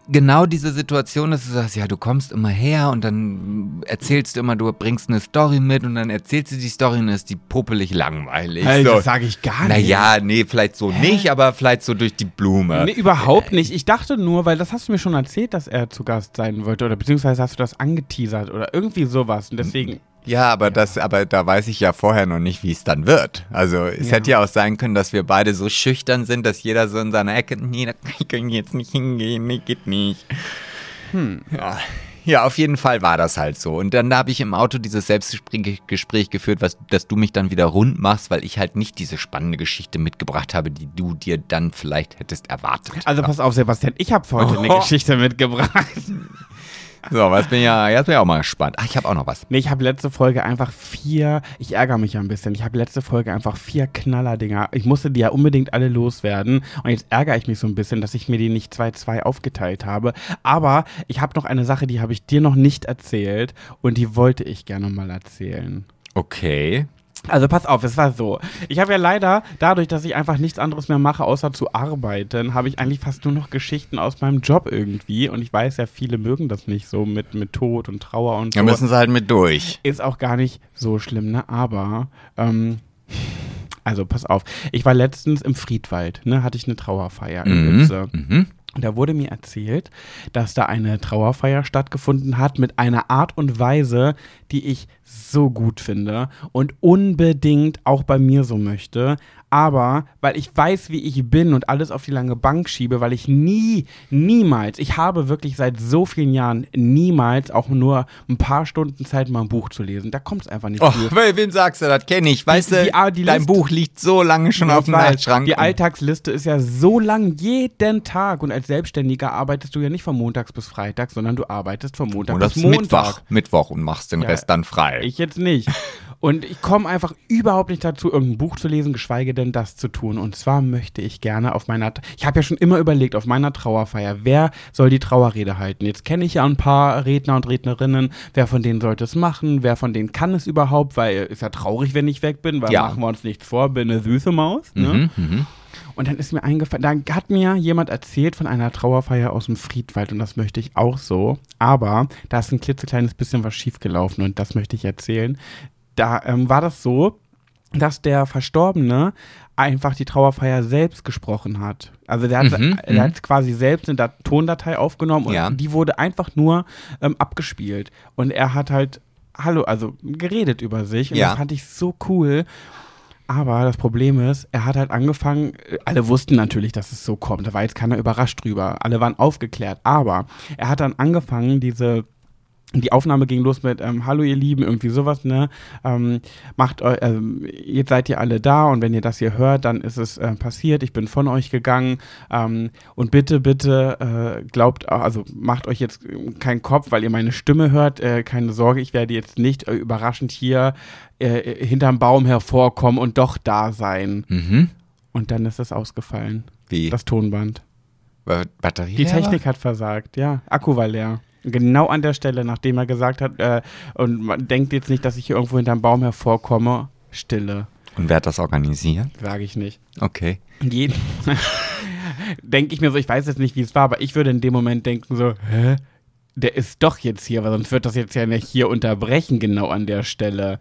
genau diese Situation, dass du sagst, ja, du kommst immer her und dann erzählst du immer, du bringst eine Story mit und dann erzählst du die Story und ist die popelig langweilig. Hey, so. das sage ich gar nicht. Naja, nee, vielleicht so nicht, aber vielleicht so durch die Blume. Nee, überhaupt nicht. Ich dachte nur, weil das hast du mir schon erzählt, dass er zu Gast sein wollte. Oder beziehungsweise hast du das angeteasert oder irgendwie sowas. Und deswegen. Ja, aber das, aber da weiß ich ja vorher noch nicht, wie es dann wird. Also es Ja. hätte ja auch sein können, dass wir beide so schüchtern sind, dass jeder so in seiner Ecke, nee, da kann ich jetzt nicht hingehen, nee, geht nicht. Ja. Ja, auf jeden Fall war das halt so. Und dann habe ich im Auto dieses Selbstgespräch Gespräch geführt, was, dass du mich dann wieder rund machst, weil ich halt nicht diese spannende Geschichte mitgebracht habe, die du dir dann vielleicht hättest erwartet. Also pass auf, Sebastian, ich habe heute eine Oh. Geschichte mitgebracht. *laughs* So, was bin ja, jetzt bin ich auch mal gespannt. Ach, ich habe auch noch was. Nee, ich habe letzte Folge einfach vier, ich ärgere mich ja ein bisschen, ich habe letzte Folge einfach vier Knallerdinger. Ich musste die ja unbedingt alle loswerden und jetzt ärgere ich mich so ein bisschen, dass ich mir die nicht 2-2 aufgeteilt habe. Aber ich habe noch eine Sache, die habe ich dir noch nicht erzählt und die wollte ich gerne mal erzählen. Okay. Also pass auf, es war so. Ich habe ja leider, dadurch, dass ich einfach nichts anderes mehr mache, außer zu arbeiten, habe ich eigentlich fast nur noch Geschichten aus meinem Job irgendwie. Und ich weiß ja, viele mögen das nicht so mit, mit Tod und Trauer und so. Da müssen sie halt mit durch. Ist auch gar nicht so schlimm, ne? Aber, ähm, also pass auf. Ich war letztens im Friedwald, ne? Hatte ich eine Trauerfeier in Mhm. Lütze. Mhm. Da wurde mir erzählt, dass da eine Trauerfeier stattgefunden hat mit einer Art und Weise, die ich so gut finde und unbedingt auch bei mir so möchte. Aber weil ich weiß, wie ich bin und alles auf die lange Bank schiebe, weil ich nie, niemals, ich habe wirklich seit so vielen Jahren niemals auch nur ein paar Stunden Zeit, mal ein Buch zu lesen. Da kommt es einfach nicht Oh, zu. wen wem sagst du, das kenne ich. Weißt Die- du, die- die dein Liste- Buch liegt so lange schon auf dem Nachtschrank. Die Alltagsliste ist ja so lang jeden Tag und als Selbstständiger arbeitest du ja nicht von Montags bis Freitags, sondern du arbeitest von Montag bis Montag. Mittwoch, Mittwoch und machst den Ja, Rest dann frei. Ich jetzt nicht. *laughs* Und ich komme einfach überhaupt nicht dazu, irgendein Buch zu lesen, geschweige denn das zu tun. Und zwar möchte ich gerne auf meiner, ich habe ja schon immer überlegt, auf meiner Trauerfeier, wer soll die Trauerrede halten? Jetzt kenne ich ja ein paar Redner und Rednerinnen. Wer von denen sollte es machen? Wer von denen kann es überhaupt? Weil ist ja traurig, wenn ich weg bin, weil Ja. machen wir uns nichts vor, bin eine süße Maus. Ne? Mhm, mhm. Und dann ist mir eingefallen, da hat mir jemand erzählt von einer Trauerfeier aus dem Friedwald und das möchte ich auch so. Aber da ist ein klitzekleines bisschen was schiefgelaufen und das möchte ich erzählen. Da ähm, war das so, dass der Verstorbene einfach die Trauerfeier selbst gesprochen hat. Also der hat, Mhm, er mhm. hat quasi selbst eine Dat Tondatei aufgenommen und Ja. die wurde einfach nur ähm, abgespielt. Und er hat halt, hallo, also geredet über sich und Ja. das fand ich so cool. Aber das Problem ist, er hat halt angefangen, äh, alle wussten natürlich, dass es so kommt, da war jetzt keiner überrascht drüber, alle waren aufgeklärt, aber er hat dann angefangen, diese die Aufnahme ging los mit ähm, Hallo ihr Lieben, irgendwie sowas, ne? Ähm, macht eu ähm, jetzt seid ihr alle da und wenn ihr das hier hört, dann ist es äh, passiert, ich bin von euch gegangen ähm, und bitte, bitte äh, glaubt, auch- also macht euch jetzt äh, keinen Kopf, weil ihr meine Stimme hört, äh, keine Sorge, ich werde jetzt nicht äh, überraschend hier äh, hinterm Baum hervorkommen und doch da sein. Mhm. Und dann ist es ausgefallen, Wie? das Tonband. Ba- Batterie Die? Technik hat versagt, ja. Akku war leer. Genau an der Stelle, nachdem er gesagt hat, äh, und man denkt jetzt nicht, dass ich hier irgendwo hinterm Baum hervorkomme. Stille, Und wer hat das organisiert? sage ich nicht. Okay. Jeden *laughs* denke ich mir so, ich weiß jetzt nicht, wie es war, aber ich würde in dem Moment denken so, hä? Der ist doch jetzt hier, weil sonst wird das jetzt ja nicht hier unterbrechen, genau an der Stelle.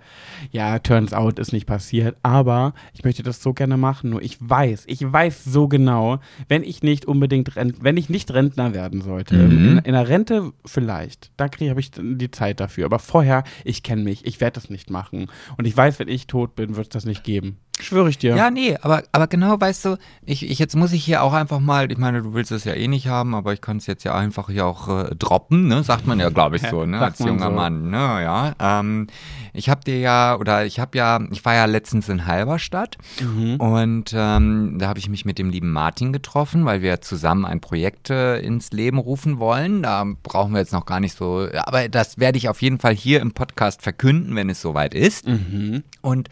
Ja, turns out ist nicht passiert, aber ich möchte das so gerne machen, nur ich weiß, ich weiß so genau, wenn ich nicht unbedingt, Rent wenn ich nicht Rentner werden sollte, Mhm. in, in der Rente vielleicht, da kriege habe ich die Zeit dafür, aber vorher, ich kenne mich, ich werde das nicht machen und ich weiß, wenn ich tot bin, wird es das nicht geben. Schwöre ich dir. Ja, nee, aber, aber genau, weißt du, ich, ich, jetzt muss ich hier auch einfach mal, ich meine, du willst es ja eh nicht haben, aber ich kann es jetzt ja einfach hier auch äh, droppen, ne? Sagt man ja, glaube ich, *laughs* so, ne? Als junger so. Mann, ne? Ja. Ähm, ich habe dir ja, oder ich habe ja, ich war ja letztens in Halberstadt Mhm. und ähm, da habe ich mich mit dem lieben Martin getroffen, weil wir zusammen ein Projekt äh, ins Leben rufen wollen. Da brauchen wir jetzt noch gar nicht so, aber das werde ich auf jeden Fall hier im Podcast verkünden, wenn es soweit ist. Mhm. Und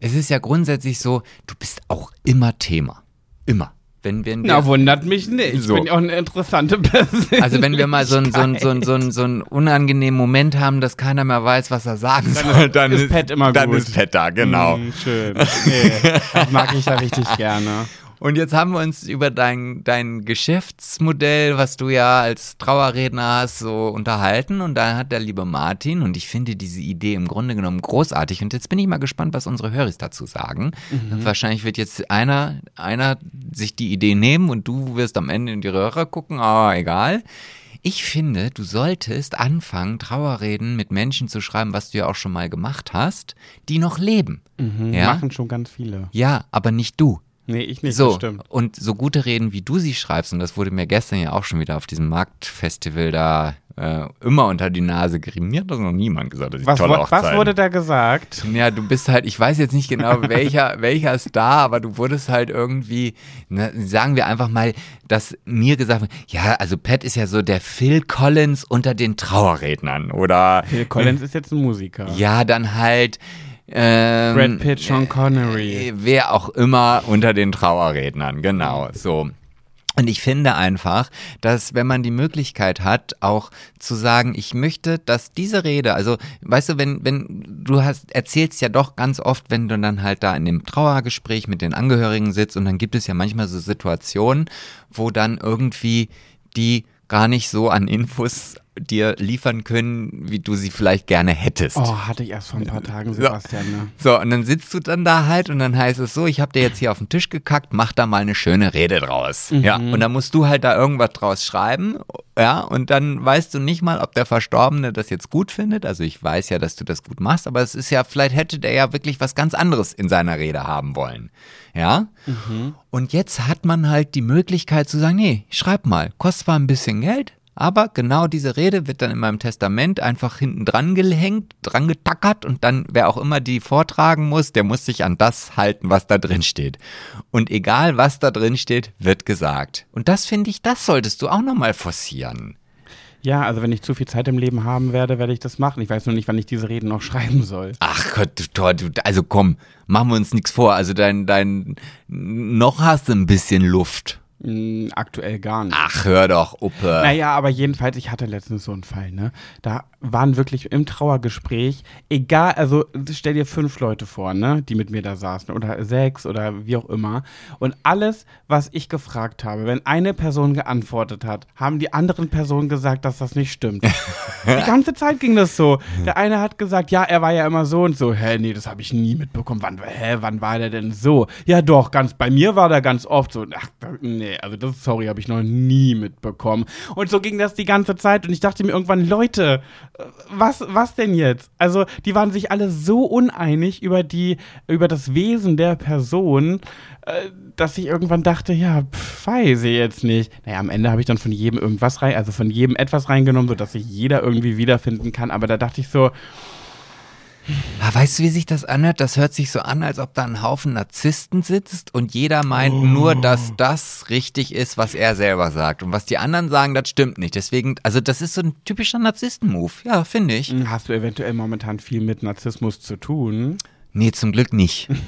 es ist ja grundsätzlich so, du bist auch immer Thema. Immer. Wenn, wenn wir, Na, wundert mich nicht. So. Ich bin ja auch eine interessante Person. also wenn wir mal so einen so einen- so einen- so einen- *laughs* so einen unangenehmen Moment haben, dass keiner mehr weiß, was er sagen soll, dann ist Pet immer dann gut. ist Pet da, genau. Mm, schön. Nee, das mag ich ja richtig gerne. *laughs* Und jetzt haben wir uns über dein, dein Geschäftsmodell, was du ja als Trauerredner hast, so unterhalten. Und da hat der liebe Martin, und ich finde diese Idee im Grunde genommen großartig. Und jetzt bin ich mal gespannt, was unsere Höris dazu sagen. Wahrscheinlich wird jetzt einer, einer sich die Idee nehmen und du wirst am Ende in die Röhre gucken, aber egal. Ich finde, du solltest anfangen, Trauerreden mit Menschen zu schreiben, was du ja auch schon mal gemacht hast, die noch leben. Ja? Machen schon ganz viele. Ja, aber nicht du. Nee, ich nicht, So, das stimmt. und so gute Reden, wie du sie schreibst, und das wurde mir gestern ja auch schon wieder auf diesem Marktfestival da äh, immer unter die Nase gerieben. Mir hat das noch niemand gesagt, dass ich Was, tolle wo- was Hochzeiten- wurde da gesagt? ja, du bist halt, ich weiß jetzt nicht genau, *laughs* welcher, welcher Star, aber du wurdest halt irgendwie, ne, sagen wir einfach mal, dass mir gesagt wird, ja, also Pat ist ja so der Phil Collins unter den Trauerrednern oder Phil Collins ist jetzt ein Musiker. ja, dann halt ähm, Brad Pitt, Sean Connery. äh, Wer auch immer unter den Trauerrednern, genau, so. Und ich finde einfach, dass wenn man die Möglichkeit hat, auch zu sagen, ich möchte, dass diese Rede, also weißt du, wenn, wenn du hast, erzählst ja doch ganz oft, wenn du dann halt da in dem Trauergespräch mit den Angehörigen sitzt und dann gibt es ja manchmal so Situationen, wo dann irgendwie die gar nicht so an Infos dir liefern können, wie du sie vielleicht gerne hättest. Oh, hatte ich erst vor ein paar Tagen, Sebastian. Ne? So, und dann sitzt du dann da halt und dann heißt es so, ich habe dir jetzt hier auf den Tisch gekackt, mach da mal eine schöne Rede draus. Ja, und dann musst du halt da irgendwas draus schreiben, ja, und dann weißt du nicht mal, ob der Verstorbene das jetzt gut findet. Also ich weiß ja, dass du das gut machst, aber es ist ja, vielleicht hätte der ja wirklich was ganz anderes in seiner Rede haben wollen. Ja? Und jetzt hat man halt die Möglichkeit zu sagen, nee, schreib mal, kostet zwar ein bisschen Geld, aber genau diese Rede wird dann in meinem Testament einfach hinten dran gehängt, dran getackert und dann, wer auch immer die vortragen muss, der muss sich an das halten, was da drin steht. Und egal, was da drin steht, wird gesagt. Und das finde ich, das solltest du auch nochmal forcieren. Ja, also wenn ich zu viel Zeit im Leben haben werde, werde ich das machen. Ich weiß nur nicht, wann ich diese Reden noch *laughs* schreiben soll. Ach Gott, du, du, also komm, machen wir uns nichts vor. Also dein, dein, noch hast du ein bisschen Luft. Mm, aktuell gar nicht. Ach, hör doch, Uppe. Naja, aber jedenfalls, ich hatte letztens so einen Fall, ne? Da waren wirklich im Trauergespräch, egal, also stell dir fünf Leute vor, ne? Die mit mir da saßen oder sechs oder wie auch immer. Und alles, was ich gefragt habe, wenn eine Person geantwortet hat, haben die anderen Personen gesagt, dass das nicht stimmt. *laughs* die ganze Zeit ging das so. Der eine hat gesagt, ja, er war ja immer so und so. Hä, nee, das habe ich nie mitbekommen. Wann, hä, wann war der denn so? Ja, doch, ganz, bei mir war der ganz oft so. Ach, nee, also das, sorry, habe ich noch nie mitbekommen. Und so ging das die ganze Zeit und ich dachte mir irgendwann, Leute, äh, was, was denn jetzt? Also, die waren sich alle so uneinig über die, über das Wesen der Person, äh, dass ich irgendwann dachte, ja, pf, weiß ich jetzt nicht. Naja, am Ende habe ich dann von jedem irgendwas rein, also von jedem etwas reingenommen, sodass sich jeder irgendwie wiederfinden kann. Aber da dachte ich so, Weißt du, wie sich das anhört? Das hört sich so an, als ob da ein Haufen Narzissten sitzt und jeder meint nur, dass das richtig ist, was er selber sagt. Und was die anderen sagen, das stimmt nicht. Deswegen, also das ist so ein typischer Narzissten-Move. Ja, finde ich. hast du eventuell momentan viel mit Narzissmus zu tun? Nee, zum Glück nicht. *laughs*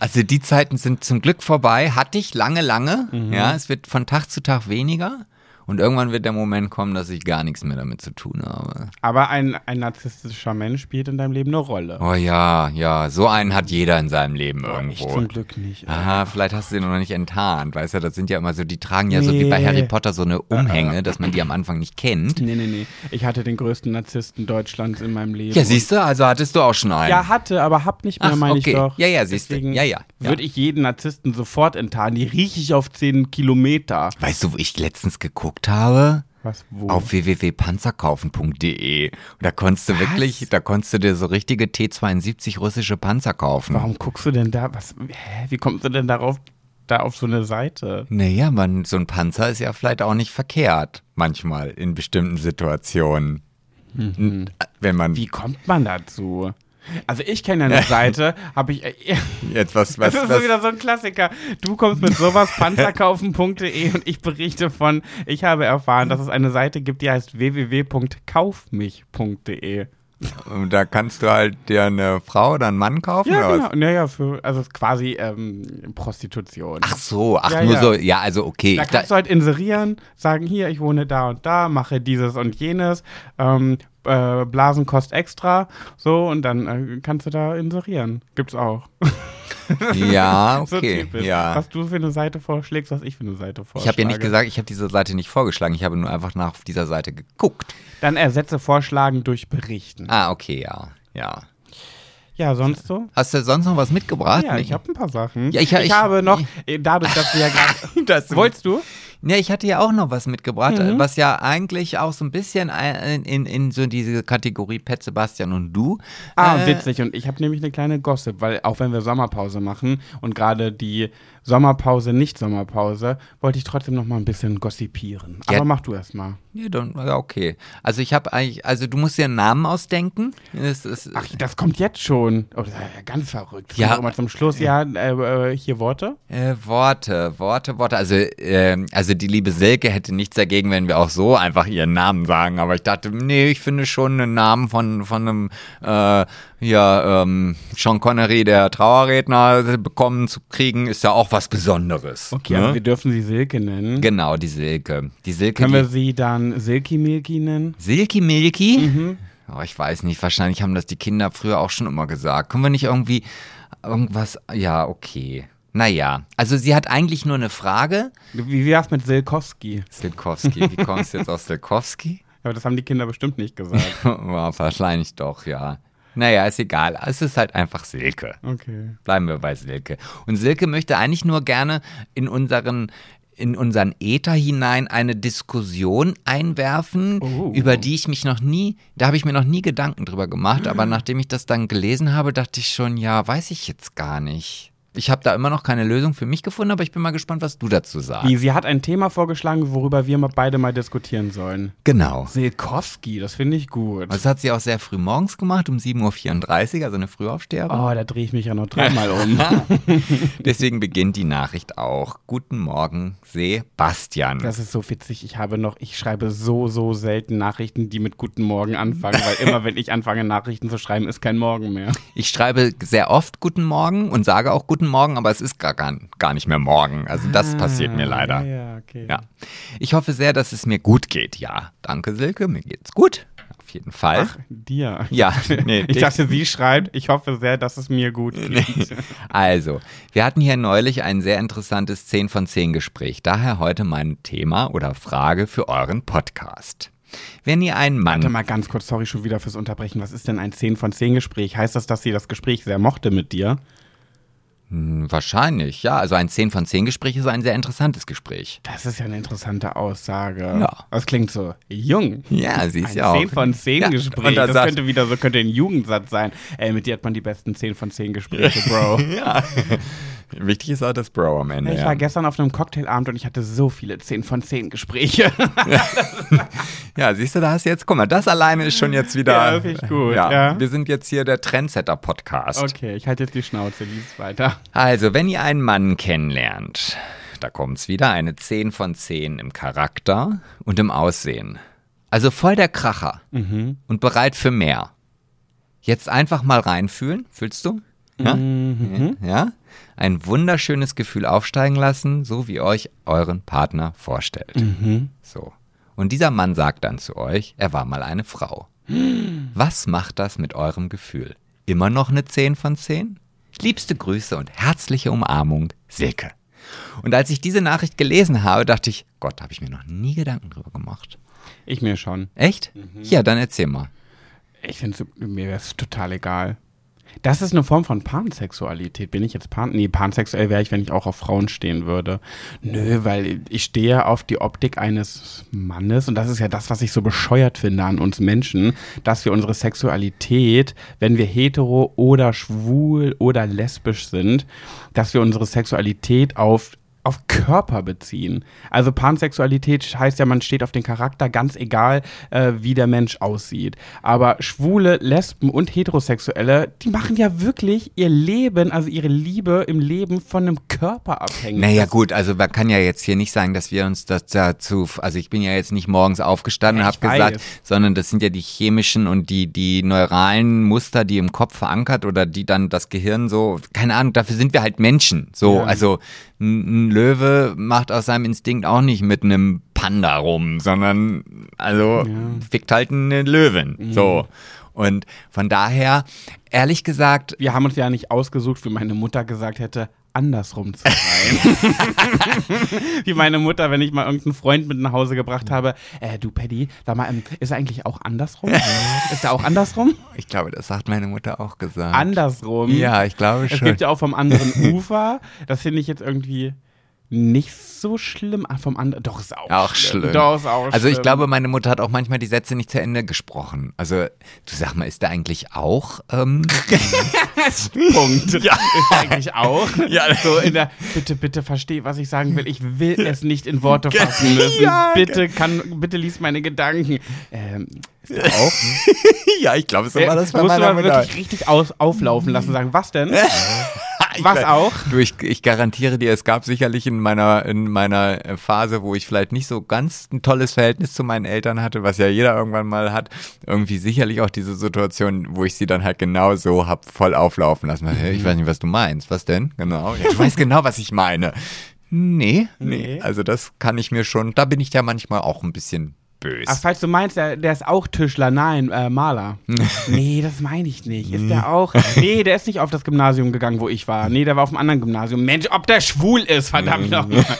Also die Zeiten sind zum Glück vorbei. Hatte ich lange, lange. Mhm. Ja, es wird von Tag zu Tag weniger. Und irgendwann wird der Moment kommen, dass ich gar nichts mehr damit zu tun habe. Aber ein, ein narzisstischer Mensch spielt in deinem Leben eine Rolle. Oh ja, ja, so einen hat jeder in seinem Leben Ich irgendwo. zum Glück nicht. Aha, vielleicht hast du den noch nicht enttarnt. Weißt du, das sind ja immer so, die tragen ja so wie bei Nee. Harry Potter so eine Umhänge, dass man die am Anfang nicht kennt. Nee, nee, nee. Ich hatte den größten Narzissten Deutschlands in meinem Leben. Ja, siehst du, also hattest du auch schon einen. Ja, hatte, aber hab nicht mehr, Ach, meine okay. ich doch. Ja, ja, siehst du. Ja, ja, ja. Würde ich jeden Narzissten sofort enttarnen. Die rieche ich auf 10 Kilometer. Weißt du, wo ich letztens geguckt habe? Was? Auf www.panzerkaufen.de. Und da konntest du wirklich, da konntest du dir so richtige T72 russische Panzer kaufen. Warum guckst du denn da? Was, hä, wie kommst du denn darauf, da auf so eine Seite? Naja, man, so ein Panzer ist ja vielleicht auch nicht verkehrt. Manchmal in bestimmten Situationen. N- Wenn man Wie kommt man dazu? Also ich kenne eine *laughs* Seite, habe ich. Äh, *laughs* jetzt was, was, *laughs* das ist was so wieder so ein Klassiker. Du kommst mit sowas panzerkaufen.de und ich berichte von, ich habe erfahren, dass es eine Seite gibt, die heißt www.kaufmich.de. Und da kannst du halt dir eine Frau oder einen Mann kaufen Ja, oder genau. was? Naja, für, also quasi ähm, Prostitution. Ach so, ach Ja, nur ja. so, ja, also okay. Da Ich da, kannst du halt inserieren, sagen, hier, ich wohne da und da, mache dieses und jenes, ähm, äh, Blasen kostet extra, so, und dann äh, kannst du da inserieren. Gibt's auch. *laughs* ja, *laughs* So okay, typisch. ja. Was du für eine Seite vorschlägst, was ich für eine Seite Ich vorschlage. habe ja nicht gesagt, ich habe diese Seite nicht vorgeschlagen, ich habe nur einfach nach dieser Seite geguckt. Dann ersetze Vorschlagen durch Berichten. Ah, okay, ja, ja. Ja, sonst so? Hast du sonst noch was mitgebracht? Ja, ich habe ein paar Sachen. Ja, ich- ich- habe noch, *laughs* dadurch, dass wir ja gerade. Das, Wolltest du? Ja, ich hatte ja auch noch was mitgebracht, Mhm. was ja eigentlich auch so ein bisschen in, in, in so diese Kategorie Pet Sebastian und du. Ah, äh, witzig. Und ich habe nämlich eine kleine Gossip, weil auch wenn wir Sommerpause machen und gerade die Sommerpause, nicht Sommerpause, wollte ich trotzdem noch mal ein bisschen gossipieren. Ja. Aber mach du erst mal. Ja, dann, okay. Also ich habe eigentlich, also du musst dir einen Namen ausdenken. Das ist, Ach, das kommt jetzt schon. Oh, das ist ja ganz verrückt. Das Ja. immer zum Schluss. Ja, äh, äh, hier Worte. Äh, Worte, Worte, Worte. Also, ähm, also die liebe Silke hätte nichts dagegen, wenn wir auch so einfach ihren Namen sagen. Aber ich dachte, nee, ich finde schon einen Namen von, von einem, äh, ja, ähm, Sean Connery, der Trauerredner, bekommen zu kriegen, ist ja auch was Besonderes. Okay, ne? wir dürfen sie Silke nennen. Genau, die Silke. Die Silke. Können wir sie dann Silky Milky nennen? Silky Milky? Mhm. Oh, ich weiß nicht, wahrscheinlich haben das die Kinder früher auch schon immer gesagt. Können wir nicht irgendwie irgendwas, ja, okay. Naja, also sie hat eigentlich nur eine Frage. Wie wär's mit Silkowski? Silkowski, wie kommst du jetzt aus Silkowski? *laughs* Aber das haben die Kinder bestimmt nicht gesagt. *laughs* Wahrscheinlich doch, ja. Naja, ist egal. Es ist halt einfach Silke. Okay. Bleiben wir bei Silke. Und Silke möchte eigentlich nur gerne in unseren in unseren Äther hinein eine Diskussion einwerfen, Oh. über die ich mich noch nie, da habe ich mir noch nie Gedanken drüber gemacht, aber *gasps* nachdem ich das dann gelesen habe, dachte ich schon, ja, weiß ich jetzt gar nicht. Ich habe da immer noch keine Lösung für mich gefunden, aber ich bin mal gespannt, was du dazu sagst. Wie, sie hat ein Thema vorgeschlagen, worüber wir mal beide mal diskutieren sollen. Genau. Silkowski, das finde ich gut. Das hat sie auch sehr früh morgens gemacht, um 7.34 Uhr, also eine Frühaufsteherin. Oh, da drehe ich mich ja noch dreimal um. *laughs* Deswegen beginnt die Nachricht auch. Guten Morgen, Sebastian. Das ist so witzig. Ich habe noch, ich schreibe so, so selten Nachrichten, die mit Guten Morgen anfangen, weil immer, wenn ich anfange, Nachrichten zu schreiben, ist kein Morgen mehr. Ich schreibe sehr oft Guten Morgen und sage auch Guten Morgen, aber es ist gar, gar, gar nicht mehr morgen. Also das passiert mir leider. Ah, Ja, ja, okay. Ja. Ich hoffe sehr, dass es mir gut geht. Ja, danke Silke, mir geht's gut. Auf jeden Fall. Ach, dir. Ja, *laughs* nee, Ich dachte, sie schreibt, ich hoffe sehr, dass es mir gut geht. *laughs* Also, wir hatten hier neulich ein sehr interessantes 10 von 10 Gespräch. Daher heute mein Thema oder Frage für euren Podcast. Wenn ihr einen Warte Mann. mal ganz kurz, sorry schon wieder fürs Unterbrechen. Was ist denn ein 10 von 10 Gespräch? Heißt das, dass sie das Gespräch sehr mochte mit dir? Hm, Wahrscheinlich, ja. Also ein 10 von 10 Gespräch ist ein sehr interessantes Gespräch. Das ist ja eine interessante Aussage. Ja. Das klingt so jung. Ja, sie ist Ein ja auch. 10 von 10 Ja, Gespräch. das sagt- könnte wieder so könnte ein Jugendsatz sein. Ey, mit dir hat man die besten 10 von 10 Gespräche, *laughs* Bro. Ja. *laughs* Wichtig ist auch das Bro am Ende. Ich ja. war gestern auf einem Cocktailabend und ich hatte so viele 10 von 10 Gespräche. *laughs* ja, siehst du, da hast du jetzt, guck mal, das alleine ist schon jetzt wieder. Ja, finde ich gut, Ja, ja. Wir sind jetzt hier der Trendsetter-Podcast. Okay, ich halte jetzt die Schnauze, lies weiter. Also, wenn ihr einen Mann kennenlernt, da kommt's wieder, eine 10 von 10 im Charakter und im Aussehen. Also voll der Kracher Mhm. und bereit für mehr. Jetzt einfach mal reinfühlen, fühlst du? Ja? Mhm. Ja? Ein wunderschönes Gefühl aufsteigen lassen, so wie euch euren Partner vorstellt. Mhm. So. Und dieser Mann sagt dann zu euch, er war mal eine Frau. *gasps* Was macht das mit eurem Gefühl? Immer noch eine 10 von 10? Liebste Grüße und herzliche Umarmung, Silke. Und als ich diese Nachricht gelesen habe, dachte ich, Gott, habe ich mir noch nie Gedanken drüber gemacht. Ich mir schon. Echt? Ja, dann erzähl mal. Ich finde, mir wäre es total egal. Das ist eine Form von Pansexualität. Bin ich jetzt pan? Nee, pansexuell wäre ich, wenn ich auch auf Frauen stehen würde. Nö, weil ich stehe auf die Optik eines Mannes und das ist ja das, was ich so bescheuert finde an uns Menschen, dass wir unsere Sexualität, wenn wir hetero oder schwul oder lesbisch sind, dass wir unsere Sexualität auf auf Körper beziehen. Also Pansexualität heißt ja, man steht auf den Charakter, ganz egal, äh, wie der Mensch aussieht. Aber Schwule, Lesben und Heterosexuelle, die machen ja wirklich ihr Leben, also ihre Liebe im Leben von einem Körper abhängig. Naja gut, also man kann ja jetzt hier nicht sagen, dass wir uns das dazu, also ich bin ja jetzt nicht morgens aufgestanden Ja, und habe gesagt, sondern das sind ja die chemischen und die, die neuralen Muster, die im Kopf verankert oder die dann das Gehirn so, keine Ahnung, dafür sind wir halt Menschen. So, Ja. also ein, Löwe macht aus seinem Instinkt auch nicht mit einem Panda rum, sondern also fickt halt eine Löwin. Mhm. So. Und von daher, ehrlich gesagt, Wir haben uns ja nicht ausgesucht, wie meine Mutter gesagt hätte, andersrum zu sein. *laughs* wie meine Mutter, wenn ich mal irgendeinen Freund mit nach Hause gebracht habe, äh, du Paddy, sag mal, ähm, ist er eigentlich auch andersrum? ist er auch andersrum? ich glaube, das hat meine Mutter auch gesagt. Andersrum? ja, ich glaube Es schon. gibt ja auch vom anderen Ufer. Das finde ich jetzt irgendwie nicht so schlimm. Ah, vom anderen. Doch, ist auch, Auch schlimm. Doch, ist auch Also ich schlimm. glaube, meine Mutter hat auch manchmal die Sätze nicht zu Ende gesprochen. Also du sag mal, ist da eigentlich auch? Ähm, *laughs* Punkt. Ja. Ist er eigentlich auch. *laughs* Ja. So in der, bitte, bitte versteh, was ich sagen will. Ich will es nicht in Worte fassen müssen. Ja, bitte, kann, bitte lies meine Gedanken. Ähm, ist er auch? *laughs* ja, ich glaube, so Äh, musst du mal wirklich richtig aus, auflaufen lassen. Sagen, was denn? Was auch? Du, ich, ich garantiere dir, es gab sicherlich in meiner, in meiner äh, Phase, wo ich vielleicht nicht so ganz ein tolles Verhältnis zu meinen Eltern hatte, was ja jeder irgendwann mal hat, irgendwie sicherlich auch diese Situation, wo ich sie dann halt genau so hab voll auflaufen lassen. Hey, Ich weiß nicht, was du meinst. Was denn? Genau. Ja, du weißt genau, was ich meine. Nee, nee, Nee. Also das kann ich mir schon, da bin ich ja manchmal auch ein bisschen böse. Ach, falls du meinst, der, der ist auch Tischler, nein, äh, Maler. *laughs* nee, das meine ich nicht. Ist der auch? Nee, der ist nicht auf das Gymnasium gegangen, wo ich war. Nee, der war auf einem anderen Gymnasium. Mensch, ob der schwul ist, verdammt nochmal. *laughs*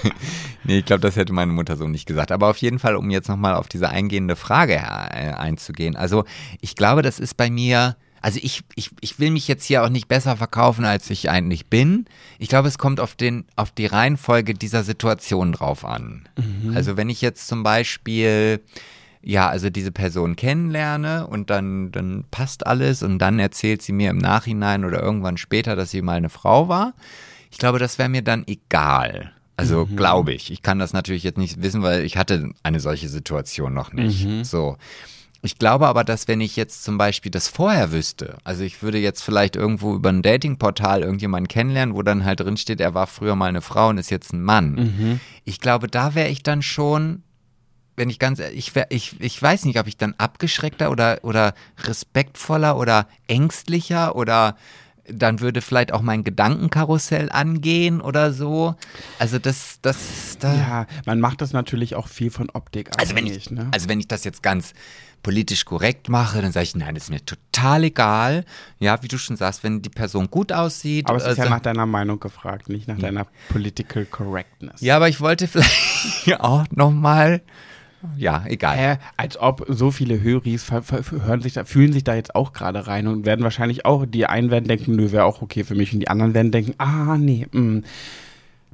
Nee, ich glaube, das hätte meine Mutter so nicht gesagt. Aber auf jeden Fall, um jetzt nochmal auf diese eingehende Frage äh, einzugehen. Also ich glaube, das ist bei mir, also ich, ich, ich will mich jetzt hier auch nicht besser verkaufen, als ich eigentlich bin. Ich glaube, es kommt auf, den, auf die Reihenfolge dieser Situation drauf an. Also wenn ich jetzt zum Beispiel ja, also diese Person kennenlerne und dann, dann passt alles und dann erzählt sie mir im Nachhinein oder irgendwann später, dass sie mal eine Frau war. Ich glaube, das wäre mir dann egal. Also glaube ich. Ich kann das natürlich jetzt nicht wissen, weil ich hatte eine solche Situation noch nicht. So. Ich glaube aber, dass wenn ich jetzt zum Beispiel das vorher wüsste, also ich würde jetzt vielleicht irgendwo über ein Datingportal irgendjemanden kennenlernen, wo dann halt drin steht, er war früher mal eine Frau und ist jetzt ein Mann. Ich glaube, da wäre ich dann schon wenn ich ganz ich, wär, ich, ich weiß nicht, ob ich dann abgeschreckter oder, oder respektvoller oder ängstlicher oder dann würde vielleicht auch mein Gedankenkarussell angehen oder so. Also das, das, da. Ja, man macht das natürlich auch viel von Optik Also wenn, ich, ne? also wenn ich das jetzt ganz politisch korrekt mache, dann sage ich, nein, das ist mir total egal. Ja, wie du schon sagst, wenn die Person gut aussieht. Aber es ist ja also- nach deiner Meinung gefragt, nicht nach deiner Political Correctness. ja, aber ich wollte *laughs* vielleicht auch nochmal, ja, egal. Hä? Als ob so viele Höris hören sich da, fühlen sich da jetzt auch gerade rein und werden wahrscheinlich auch, die einen werden denken, nö, wäre auch okay für mich und die anderen werden denken, ah, nee, mh.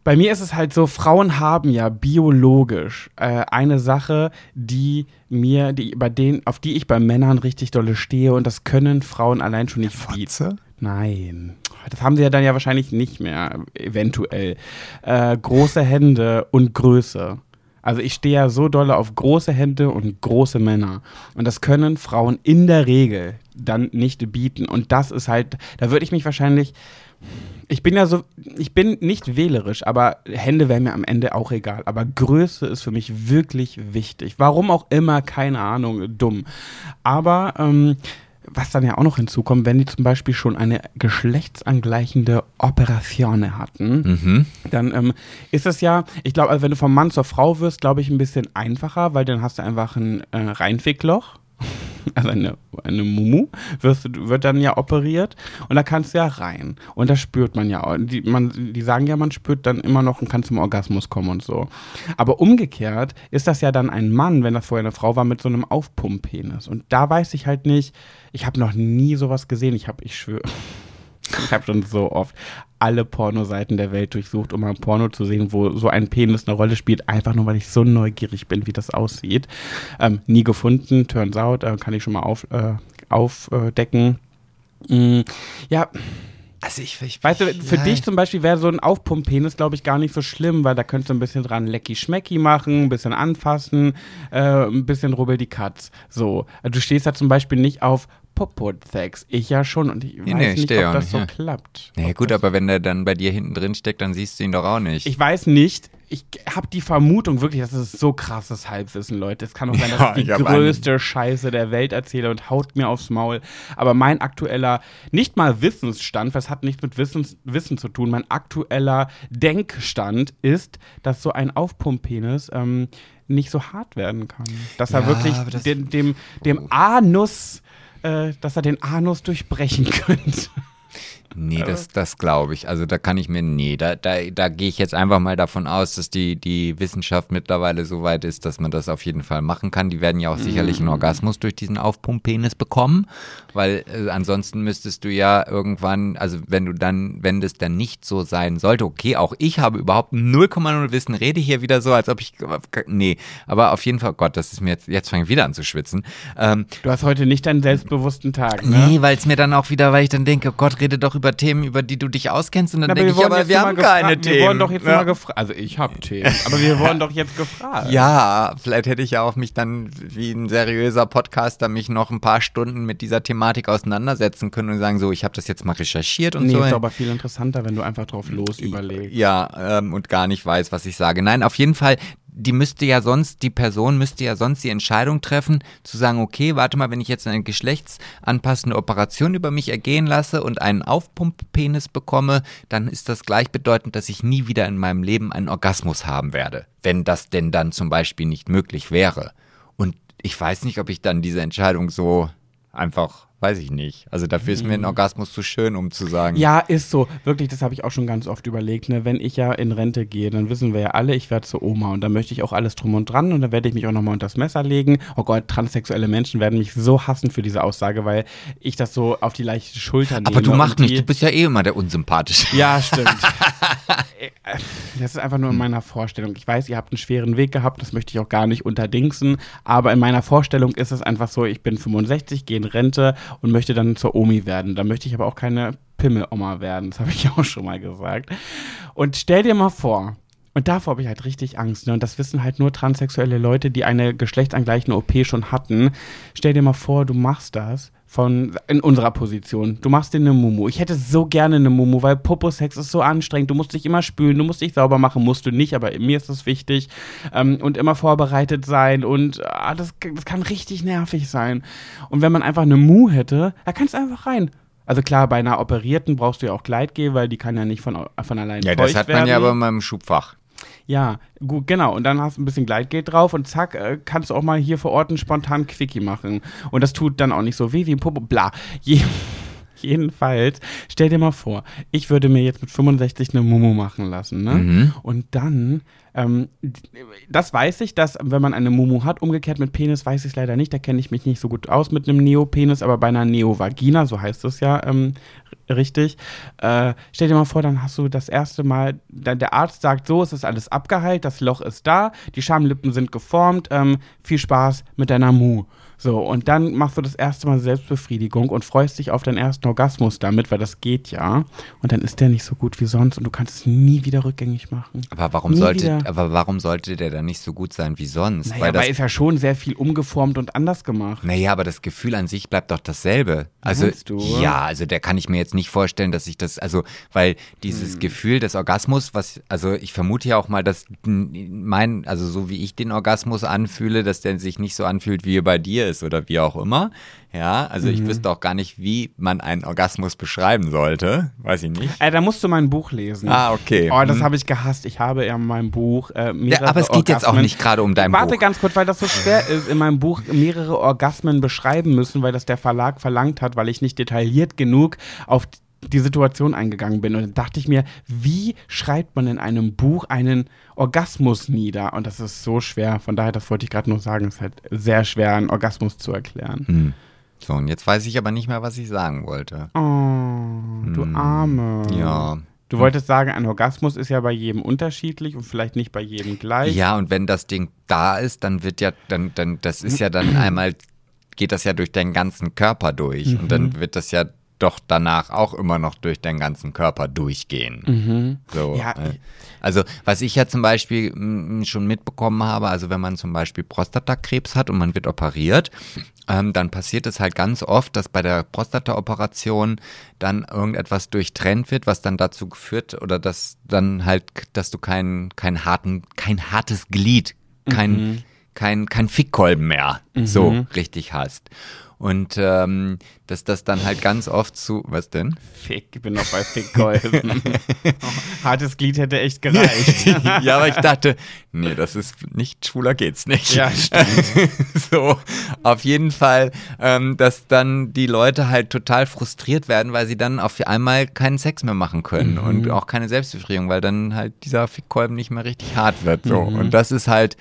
Bei mir ist es halt so, Frauen haben ja biologisch äh, eine Sache, die mir, die, bei denen, auf die ich bei Männern richtig dolle stehe und das können Frauen allein schon nicht bieten. Nein. Das haben sie ja dann ja wahrscheinlich nicht mehr, eventuell. Äh, große Hände und Größe. Also ich stehe ja so dolle auf große Hände und große Männer. Und das können Frauen in der Regel dann nicht bieten. Und das ist halt, da würde ich mich wahrscheinlich. Ich bin ja so, ich bin nicht wählerisch, aber Hände wären mir am Ende auch egal. Aber Größe ist für mich wirklich wichtig. Warum auch immer, keine Ahnung, dumm. Aber ähm, was dann ja auch noch hinzukommt, wenn die zum Beispiel schon eine geschlechtsangleichende Operation hatten, Mhm. dann ähm, ist es ja, ich glaube, also wenn du vom Mann zur Frau wirst, glaube ich, ein bisschen einfacher, weil dann hast du einfach ein äh, Reinfickloch. *laughs* Also eine, eine Mumu wirst, wird dann ja operiert und da kannst du ja rein. Und das spürt man ja auch. Die, man, die sagen ja, man spürt dann immer noch und kann zum Orgasmus kommen und so. Aber umgekehrt ist das ja dann ein Mann, wenn das vorher eine Frau war, mit so einem Aufpumppenis. Und da weiß ich halt nicht, ich habe noch nie sowas gesehen. Ich habe, ich schwöre, ich habe schon so oft alle Pornoseiten der Welt durchsucht, um mal ein Porno zu sehen, wo so ein Penis eine Rolle spielt, einfach nur, weil ich so neugierig bin, wie das aussieht. Ähm, nie gefunden, turns out, äh, kann ich schon mal auf, äh, aufdecken. Mm, ja, Also ich, ich weißt du, für ja, dich zum Beispiel wäre so ein Aufpumppenis, glaube ich, gar nicht so schlimm, weil da könntest du ein bisschen dran lecky-schmecki machen, ein bisschen anfassen, äh, ein bisschen rubbel die Katz. So. Also Du stehst da zum Beispiel nicht auf Popo-Sex. Ich ja schon und ich weiß nee, nicht, ob das so ja. klappt. Nee, Ob gut, aber wenn der dann bei dir hinten drin steckt, dann siehst du ihn doch auch nicht. Ich weiß nicht. Ich habe die Vermutung wirklich, das ist so krasses Halbwissen, Leute. Es kann auch sein, dass *laughs* Ja, ich die größte Scheiße der Welt erzähle und haut mir aufs Maul. Aber mein aktueller, nicht mal Wissensstand, was hat nichts mit Wissens, Wissen zu tun, mein aktueller Denkstand ist, dass so ein Aufpumppenis ähm, nicht so hart werden kann. Dass er Ja, wirklich aber das- dem, dem, dem Anus, äh, dass er den Anus durchbrechen *laughs* könnte. Nee, das, das glaube ich. Also da kann ich mir, nee, da, da, da gehe ich jetzt einfach mal davon aus, dass die, die Wissenschaft mittlerweile so weit ist, dass man das auf jeden Fall machen kann. Die werden ja auch sicherlich einen Orgasmus durch diesen Aufpumppenis bekommen, weil äh, ansonsten müsstest du ja irgendwann, also wenn du dann, wenn das dann nicht so sein sollte, okay, auch ich habe überhaupt 0,0 Wissen, rede hier wieder so, als ob ich, nee, aber auf jeden Fall, Gott, das ist mir jetzt, jetzt fange ich wieder an zu schwitzen. Ähm, Du hast heute nicht deinen selbstbewussten Tag, ne? Nee, weil es mir dann auch wieder, weil ich dann denke, oh Gott, rede doch über Themen, über die du dich auskennst. Und dann denke ich, aber wir haben keine Themen. Wir wurden doch jetzt ja. mal gefragt. Also ich habe Themen, aber wir wurden doch jetzt gefragt. *laughs* ja, vielleicht hätte ich ja auch mich dann wie ein seriöser Podcaster mich noch ein paar Stunden mit dieser Thematik auseinandersetzen können und sagen, so, ich habe das jetzt mal recherchiert und Nee, so. ist aber viel interessanter, wenn du einfach drauf los überlegst. Ja, ähm, und gar nicht weiß, was ich sage. Nein, auf jeden Fall, die müsste ja sonst, die Person müsste ja sonst die Entscheidung treffen, zu sagen, okay, warte mal, wenn ich jetzt eine geschlechtsanpassende Operation über mich ergehen lasse und einen Aufpumppenis bekomme, dann ist das gleichbedeutend, dass ich nie wieder in meinem Leben einen Orgasmus haben werde. Wenn das denn dann zum Beispiel nicht möglich wäre. Und ich weiß nicht, ob ich dann diese Entscheidung so einfach, weiß ich nicht. Also dafür ist mir ein Orgasmus zu schön, um zu sagen. Ja, ist so. Wirklich, das habe ich auch schon ganz oft überlegt. Ne? Wenn ich ja in Rente gehe, dann wissen wir ja alle, ich werde zur Oma und dann möchte ich auch alles drum und dran und dann werde ich mich auch nochmal unter das Messer legen. Oh Gott, transsexuelle Menschen werden mich so hassen für diese Aussage, weil ich das so auf die leichte Schulter nehme. Aber du machst nicht, du bist ja eh immer der Unsympathische. Ja, stimmt. *laughs* *laughs* das ist einfach nur in meiner Vorstellung. Ich weiß, ihr habt einen schweren Weg gehabt, das möchte ich auch gar nicht unterdingsen, aber in meiner Vorstellung ist es einfach so, ich bin 65, gehe in Rente und möchte dann zur Omi werden. Da möchte ich aber auch keine Pimmeloma werden, das habe ich *laughs* auch schon mal gesagt. Und stell dir mal vor, und davor habe ich halt richtig Angst. Ne? Und das wissen halt nur transsexuelle Leute, die eine geschlechtsangleichende OP schon hatten. Stell dir mal vor, du machst das von in unserer Position. Du machst dir eine Mumu. Ich hätte so gerne eine Mumu, weil Popo-Sex ist so anstrengend. Du musst dich immer spülen, du musst dich sauber machen, musst du nicht, aber mir ist das wichtig. Ähm, und immer vorbereitet sein. Und ah, das, das kann richtig nervig sein. Und wenn man einfach eine Mu hätte, da kannst du einfach rein. Also klar, bei einer Operierten brauchst du ja auch Gleitgel, weil die kann ja nicht von, von allein Ja, das hat man ja werden. aber in meinem Schubfach. Ja, gut, genau. Und dann hast du ein bisschen Gleitgel drauf und zack, äh, kannst du auch mal hier vor Ort einen spontanen Quickie machen. Und das tut dann auch nicht so weh wie ein Popo. Bla. Je *laughs* Jedenfalls, stell dir mal vor, ich würde mir jetzt mit 65 eine Mumu machen lassen, ne? Mhm. Und dann, ähm, das weiß ich, dass wenn man eine Mumu hat, umgekehrt mit Penis weiß ich es leider nicht, da kenne ich mich nicht so gut aus mit einem Neopenis, aber bei einer Neovagina, so heißt es ja ähm, richtig, äh, stell dir mal vor, dann hast du das erste Mal, dann der Arzt sagt, so, es ist alles abgeheilt, das Loch ist da, die Schamlippen sind geformt, ähm, viel Spaß mit deiner Mu. So, und dann machst du das erste Mal Selbstbefriedigung und freust dich auf deinen ersten Orgasmus damit, weil das geht ja. Und dann ist der nicht so gut wie sonst und du kannst es nie wieder rückgängig machen. Aber warum Nie sollte, wieder. aber warum sollte der dann nicht so gut sein wie sonst? Naja, Weil das, ist ja schon sehr viel umgeformt und anders gemacht. naja, aber das Gefühl an sich bleibt doch dasselbe. Also, Meinst du? ja, also der kann ich mir jetzt nicht vorstellen, dass ich das, also, weil dieses Hm. Gefühl des Orgasmus, was, also ich vermute ja auch mal, dass mein, also so wie ich den Orgasmus anfühle, dass der sich nicht so anfühlt, wie bei dir ist oder wie auch immer. Ja, also ich wüsste auch gar nicht, wie man einen Orgasmus beschreiben sollte. Weiß ich nicht. Äh, da musst du mein Buch lesen. Ah, okay. Oh, das Hm. habe ich gehasst. Ich habe in meinem Buch äh, Ja, mehrere aber es geht jetzt auch Orgasmen- nicht gerade um dein Warte Buch. ganz kurz, weil das so schwer ist, in meinem Buch mehrere Orgasmen beschreiben müssen, weil das der Verlag verlangt hat, weil ich nicht detailliert genug auf die Situation eingegangen bin. Und dann dachte ich mir, wie schreibt man in einem Buch einen Orgasmus nieder? Und das ist so schwer. Von daher, das wollte ich gerade nur sagen, es ist halt sehr schwer, einen Orgasmus zu erklären. Hm. So, und jetzt weiß ich aber nicht mehr, was ich sagen wollte. Oh, du Arme. Hm. Ja. Du wolltest sagen, ein Orgasmus ist ja bei jedem unterschiedlich und vielleicht nicht bei jedem gleich. Ja, und wenn das Ding da ist, dann wird ja, dann, dann, das ist ja dann *clears throat* einmal, geht das ja durch deinen ganzen Körper durch. Und dann wird das ja doch danach auch immer noch durch deinen ganzen Körper durchgehen. So, Ja, äh, also, was ich ja zum Beispiel mm, schon mitbekommen habe, also wenn man zum Beispiel Prostatakrebs hat und man wird operiert, ähm, dann passiert es halt ganz oft, dass bei der Prostataoperation dann irgendetwas durchtrennt wird, was dann dazu geführt oder dass dann halt, dass du kein, kein harten, kein hartes Glied, kein, kein, kein Fickkolben mehr so richtig hast. Und ähm, dass das dann halt ganz oft zu, was denn? Fick, ich bin noch bei Fickkolben. *laughs* Hartes Glied hätte echt gereicht. *laughs* ja, aber ich dachte, nee, das ist nicht schwuler geht's nicht. Ja, stimmt. *laughs* so, auf jeden Fall, ähm, dass dann die Leute halt total frustriert werden, weil sie dann auf einmal keinen Sex mehr machen können Mhm. und auch keine Selbstbefriedigung, weil dann halt dieser Fickkolben nicht mehr richtig hart wird. So. Mhm. Und das ist halt.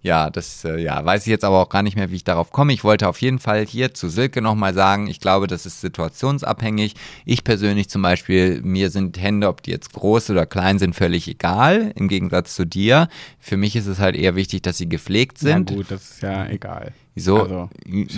Ja, das äh, ja, weiß ich jetzt aber auch gar nicht mehr, wie ich darauf komme. Ich wollte auf jeden Fall hier zu Silke nochmal sagen, ich glaube, das ist situationsabhängig. Ich persönlich zum Beispiel, mir sind Hände, ob die jetzt groß oder klein sind, völlig egal, im Gegensatz zu dir. Für mich ist es halt eher wichtig, dass sie gepflegt sind. gut, das ist ja egal. So, Also,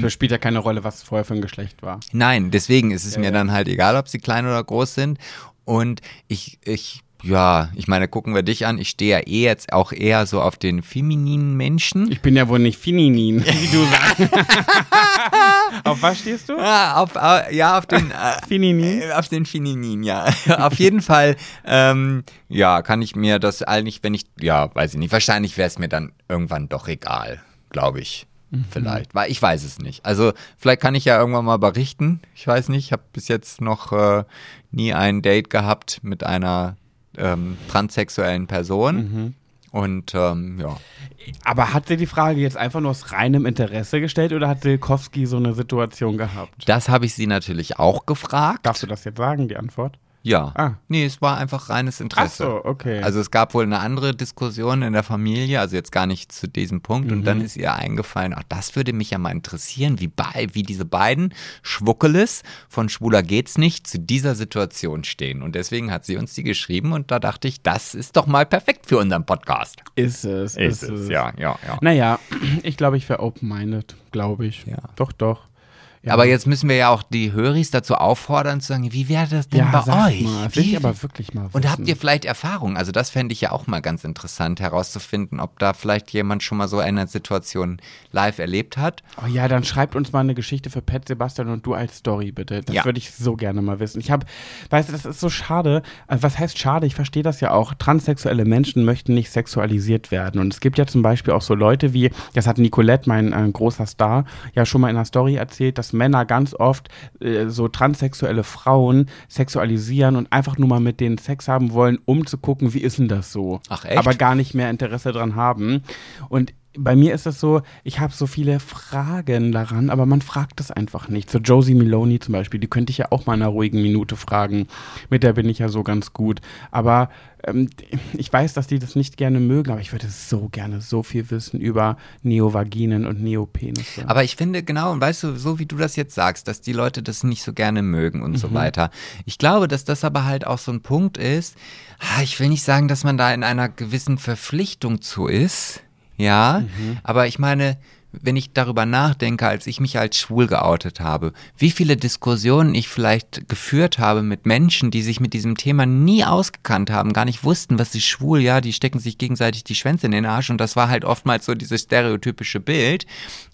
es spielt ja keine Rolle, was vorher für ein Geschlecht war. Nein, deswegen ist es Ja, mir ja. dann halt egal, ob sie klein oder groß sind. Und ich, ich, ja, ich meine, gucken wir dich an. Ich stehe ja eh jetzt auch eher so auf den femininen Menschen. Ich bin ja wohl nicht Fininin, *laughs* wie du sagst. *laughs* Auf was stehst du? Ah, auf, äh, ja, auf den, äh, Fininin? äh, auf den Feminin, ja. *laughs* auf jeden Fall, ähm, ja, kann ich mir das eigentlich, wenn ich, ja, weiß ich nicht, wahrscheinlich wäre es mir dann irgendwann doch egal, glaube ich. Vielleicht, weil ich weiß es nicht. Also vielleicht kann ich ja irgendwann mal berichten. Ich weiß nicht, ich habe bis jetzt noch äh, nie ein Date gehabt mit einer ähm, transsexuellen Person. Und ähm, ja. Aber hat sie die Frage jetzt einfach nur aus reinem Interesse gestellt oder hat Silkowski so eine Situation gehabt? Das habe ich sie natürlich auch gefragt. Darfst du das jetzt sagen, die Antwort? Ja. Ah. Nee, es war einfach reines Interesse. Ach so, okay. Also es gab wohl eine andere Diskussion in der Familie, also jetzt gar nicht zu diesem Punkt. Und Mhm. dann ist ihr eingefallen, ach, das würde mich ja mal interessieren, wie, bei, wie diese beiden Schwuckeles von Schwuler geht's nicht zu dieser Situation stehen. Und deswegen hat sie uns die geschrieben und da dachte ich, das ist doch mal perfekt für unseren Podcast. Ist es, ist, es. ja, ja, ja. Naja, *clears throat* ich glaube, ich wäre open-minded, glaube ich. Ja. Doch, doch. Ja. Aber jetzt müssen wir ja auch die Höris dazu auffordern zu sagen, wie wäre das denn ja, bei euch? Mal, will Wie- ich aber wirklich mal wissen. Und habt ihr vielleicht Erfahrung? Also das fände ich ja auch mal ganz interessant herauszufinden, ob da vielleicht jemand schon mal so eine Situation live erlebt hat. Oh ja, dann schreibt uns mal eine Geschichte für Pet, Sebastian und du als Story, bitte. Das Ja. würde ich so gerne mal wissen. Ich habe, weißt du, das ist so schade. Also was heißt schade? Ich verstehe das ja auch. Transsexuelle Menschen möchten nicht sexualisiert werden. Und es gibt ja zum Beispiel auch so Leute wie, das hat Nicolette, mein äh, großer Star, ja schon mal in einer Story erzählt, dass Männer ganz oft äh, so transsexuelle Frauen sexualisieren und einfach nur mal mit denen Sex haben wollen, um zu gucken, wie ist denn das so? Ach, echt? Aber gar nicht mehr Interesse dran haben. Und bei mir ist es so, ich habe so viele Fragen daran, aber man fragt es einfach nicht. So Josie Miloni zum Beispiel, die könnte ich ja auch mal in einer ruhigen Minute fragen. Mit der bin ich ja so ganz gut. Aber ähm, ich weiß, dass die das nicht gerne mögen, aber ich würde so gerne so viel wissen über Neovaginen und Neopenisse. Aber ich finde genau, und weißt du, so wie du das jetzt sagst, dass die Leute das nicht so gerne mögen und so weiter. Ich glaube, dass das aber halt auch so ein Punkt ist. ah, Ich will nicht sagen, dass man da in einer gewissen Verpflichtung zu ist. Ja, aber ich meine, wenn ich darüber nachdenke, als ich mich als schwul geoutet habe, wie viele Diskussionen ich vielleicht geführt habe mit Menschen, die sich mit diesem Thema nie ausgekannt haben, gar nicht wussten, was ist schwul, ja, die stecken sich gegenseitig die Schwänze in den Arsch und das war halt oftmals so dieses stereotypische Bild.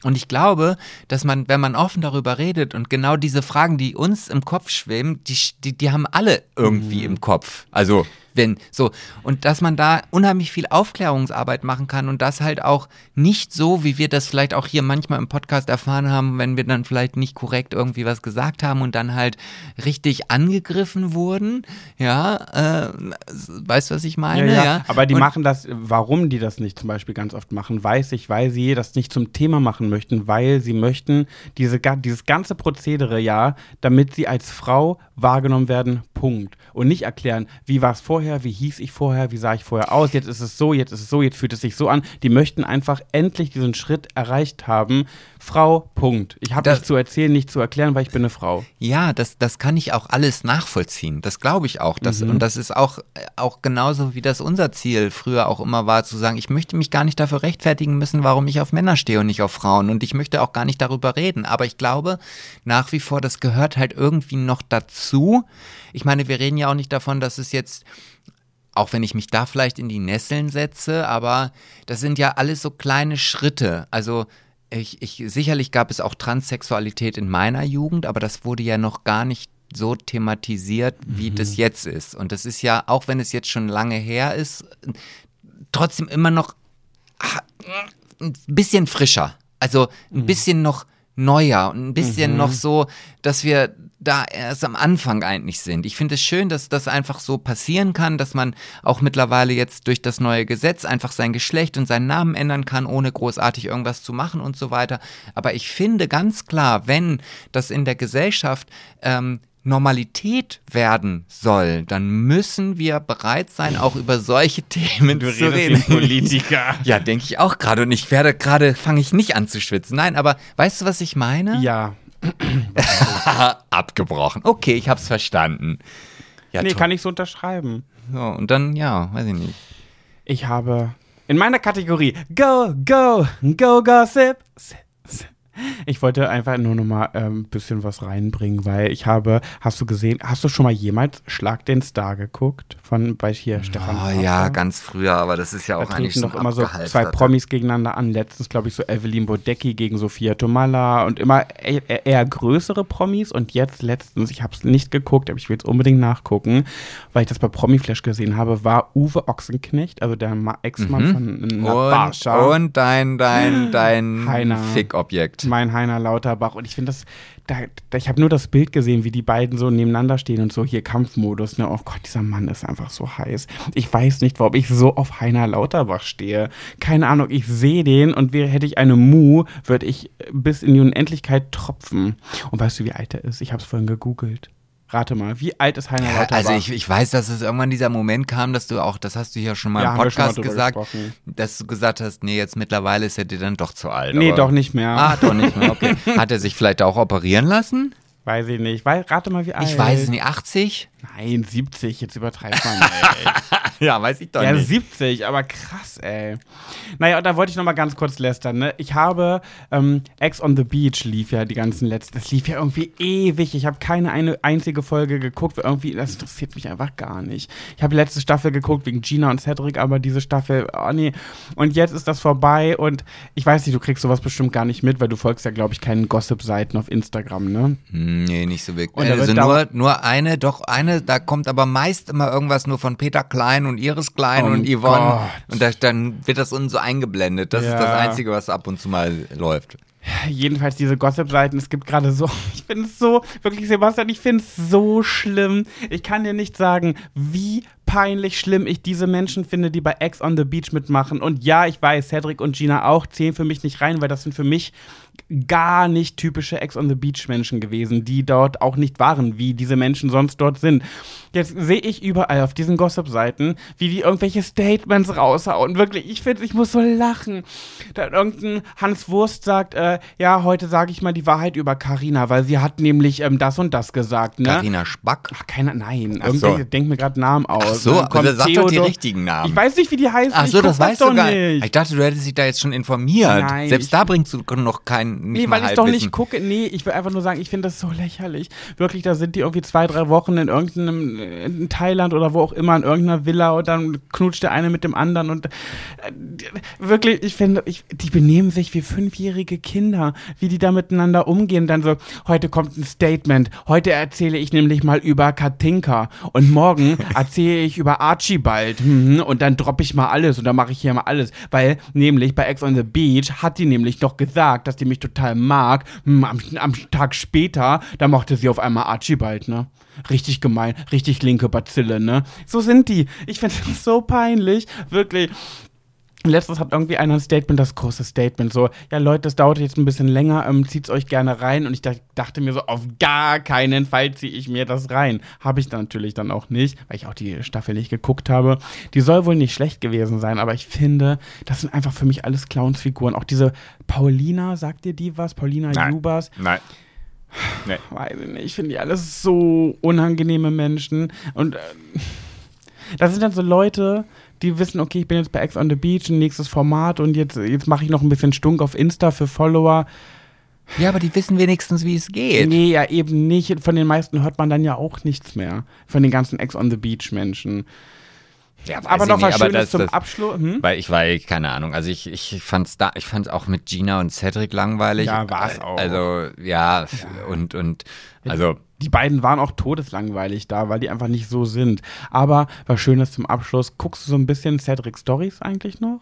Und ich glaube, dass man, wenn man offen darüber redet und genau diese Fragen, die uns im Kopf schweben, die, die, die haben alle irgendwie im Kopf. Also wenn so und dass man da unheimlich viel Aufklärungsarbeit machen kann und das halt auch nicht so, wie wir das vielleicht auch hier manchmal im Podcast erfahren haben, wenn wir dann vielleicht nicht korrekt irgendwie was gesagt haben und dann halt richtig angegriffen wurden, ja, äh, weißt du, was ich meine? Ja, ja. ja? Aber die und, machen das, warum die das nicht zum Beispiel ganz oft machen, weiß ich, weil sie das nicht zum Thema machen möchten, weil sie möchten diese, dieses ganze Prozedere ja, damit sie als Frau wahrgenommen werden, Punkt. Und nicht erklären, wie war es vorher, wie hieß ich vorher, wie sah ich vorher aus, jetzt ist es so, jetzt ist es so, jetzt fühlt es sich so an. Die möchten einfach endlich diesen Schritt erreicht haben. Frau, Punkt. Ich habe nichts zu erzählen, nichts zu erklären, weil ich bin eine Frau. Ja, das, das kann ich auch alles nachvollziehen. Das glaube ich auch. Das, mhm. Und das ist auch, auch genauso, wie das unser Ziel früher auch immer war, zu sagen, ich möchte mich gar nicht dafür rechtfertigen müssen, warum ich auf Männer stehe und nicht auf Frauen. Und ich möchte auch gar nicht darüber reden. Aber ich glaube nach wie vor, das gehört halt irgendwie noch dazu. Ich meine, wir reden ja auch nicht davon, dass es jetzt auch wenn ich mich da vielleicht in die Nesseln setze, aber das sind ja alles so kleine Schritte. Also ich, ich, sicherlich gab es auch Transsexualität in meiner Jugend, aber das wurde ja noch gar nicht so thematisiert, wie mhm. das jetzt ist. Und das ist ja, auch wenn es jetzt schon lange her ist, trotzdem immer noch ein bisschen frischer. Also ein mhm. bisschen noch neuer und ein bisschen mhm. noch so, dass wir da erst am Anfang eigentlich sind. Ich finde es schön, dass das einfach so passieren kann, dass man auch mittlerweile jetzt durch das neue Gesetz einfach sein Geschlecht und seinen Namen ändern kann, ohne großartig irgendwas zu machen und so weiter. Aber ich finde ganz klar, wenn das in der Gesellschaft ähm, Normalität werden soll, dann müssen wir bereit sein, auch über solche *laughs* Themen du zu reden. *laughs* Politiker. ja, denke ich auch gerade. Und ich werde gerade, fange ich nicht an zu schwitzen. Nein, aber weißt du, was ich meine? Ja. *laughs* Abgebrochen. Okay, ich hab's verstanden. Ja, nee, kann ich so unterschreiben. So, und dann, ja, weiß ich nicht. Ich habe in meiner Kategorie Go, Go, Go, Gossip. Sip, sip. Ich wollte einfach nur noch mal ein ähm, bisschen was reinbringen, weil ich habe, hast du gesehen, hast du schon mal jemals Schlag den Star geguckt von bei hier Stefan? Oh, ja, ganz früher, aber das ist ja auch da eigentlich doch immer so zwei Promis gegeneinander an. Letztens glaube ich so Evelyn Bodecki gegen Sophia Tomala und immer eher, eher größere Promis und jetzt letztens, ich habe es nicht geguckt, aber ich will es unbedingt nachgucken, weil ich das bei Promiflash gesehen habe, war Uwe Ochsenknecht, also der Ex-Mann mhm. von Natascha. Und, und dein dein dein Fick-Objekt mein Heiner Lauterbach. Und ich finde das, da, da, ich habe nur das Bild gesehen, wie die beiden so nebeneinander stehen und so hier Kampfmodus. Ne? Oh Gott, dieser Mann ist einfach so heiß. Ich weiß nicht, warum ich so auf Heiner Lauterbach stehe. Keine Ahnung, ich sehe den und wäre, hätte ich eine Mu, würde ich bis in die Unendlichkeit tropfen. Und weißt du, wie alt er ist? Ich habe es vorhin gegoogelt. Rate mal, wie alt ist Heiner Lauterbach? Also ich, ich weiß, dass es irgendwann dieser Moment kam, dass du auch, das hast du ja schon mal ja, im Podcast gesagt, gesprochen. dass du gesagt hast, nee, jetzt mittlerweile ist er dir dann doch zu alt. Nee, doch nicht mehr. Ah, doch nicht mehr, okay. *laughs* Hat er sich vielleicht auch operieren lassen? Weiß ich nicht. rate mal, wie alt. Ich weiß es nicht. 80? Nein, 70. Jetzt übertreibt man, *laughs* ey. ja, weiß ich doch ja, nicht. Ja, 70, aber krass, ey. Naja, und da wollte ich noch mal ganz kurz lästern, ne? Ich habe ähm, Ex on the Beach lief ja die ganzen letzten. Das lief ja irgendwie ewig. Ich habe keine eine einzige Folge geguckt, weil irgendwie, das interessiert mich einfach gar nicht. Ich habe letzte Staffel geguckt wegen Gina und Cedric, aber diese Staffel, oh nee. Und jetzt ist das vorbei und ich weiß nicht, du kriegst sowas bestimmt gar nicht mit, weil du folgst ja, glaube ich, keinen Gossip-Seiten auf Instagram, ne? Nee, nicht so wirklich. Also nur, nur eine, doch eine, da kommt aber meist immer irgendwas nur von Peter Klein und Iris Klein oh und Yvonne. Gott. Und da, dann wird das uns so eingeblendet. Das ja. ist das Einzige, was ab und zu mal läuft. Jedenfalls diese Gossip-Seiten, es gibt gerade so, *laughs* ich finde es so, wirklich Sebastian, ich finde es so schlimm. Ich kann dir nicht sagen, wie peinlich schlimm ich diese Menschen finde, die bei Ex on the Beach mitmachen. Und ja, ich weiß, Cedric und Gina auch zählen für mich nicht rein, weil das sind für mich gar nicht typische Ex on the Beach Menschen gewesen, die dort auch nicht waren, wie diese Menschen sonst dort sind. Jetzt sehe ich überall auf diesen Gossip-Seiten, wie die irgendwelche Statements raushauen. Wirklich, ich finde, ich muss so lachen. Da irgendein Hans Wurst sagt, äh, ja, heute sage ich mal die Wahrheit über Karina, weil sie hat nämlich ähm, das und das gesagt. Ne? Karina Spack? Ach, keiner, nein. Ach so. Denk mir gerade Namen aus. Ach so, also sag doch die richtigen Namen. Ich weiß nicht, wie die heißen. Ach so, das weißt du gar nicht. Ich dachte, du hättest dich da jetzt schon informiert. Nein, Selbst da bringst du noch keinen kein nicht Nee, weil ich doch nicht gucke. Nee, ich will einfach nur sagen, ich finde das so lächerlich. Wirklich, da sind die irgendwie zwei, drei Wochen in irgendeinem, in Thailand oder wo auch immer, in irgendeiner Villa und dann knutscht der eine mit dem anderen und äh, wirklich, ich finde, ich, die benehmen sich wie fünfjährige Kinder, wie die da miteinander umgehen. Dann so, heute kommt ein Statement, heute erzähle ich nämlich mal über Katinka und morgen *laughs* erzähle ich über Archibald mhm, und dann droppe ich mal alles und dann mache ich hier mal alles, weil nämlich bei Ex on the Beach hat die nämlich noch gesagt, dass die mich total mag. Hm, Am, am Tag später, da mochte sie auf einmal Archibald, ne? Richtig gemein, richtig linke Bazille, ne? So sind die. Ich finde das *laughs* so peinlich, wirklich. Letztens hat irgendwie einer ein Statement, das große Statement, so, ja Leute, das dauert jetzt ein bisschen länger, ähm, zieht's euch gerne rein. Und ich dach- dachte mir so, auf gar keinen Fall ziehe ich mir das rein. Habe ich dann natürlich dann auch nicht, weil ich auch die Staffel nicht geguckt habe. Die soll wohl nicht schlecht gewesen sein, aber ich finde, das sind einfach für mich alles Clownsfiguren. Auch diese Paulina, sagt dir die was? Paulina Nein. Jubas? Nein. *sighs* Nee. weiß ich nicht, ich finde die alles so unangenehme Menschen. Und äh, *laughs* das sind dann so Leute, die wissen, okay, ich bin jetzt bei Ex on the Beach, ein nächstes Format und jetzt, jetzt mache ich noch ein bisschen Stunk auf Insta für Follower. Ja, aber die wissen wenigstens, wie es geht. Nee, ja eben nicht. Von den meisten hört man dann ja auch nichts mehr. Von den ganzen Ex on the Beach Menschen. Ja, Aber noch was nicht, aber Schönes das- zum das- Abschluss. Hm? Weil ich war, keine Ahnung, also ich, ich fand's da, ich fand's auch mit Gina und Cedric langweilig. Ja, war's auch. Also, ja, und, und, also, Die beiden waren auch todeslangweilig da, weil die einfach nicht so sind. Aber was Schönes zum Abschluss. Guckst du so ein bisschen Cedric Stories eigentlich noch?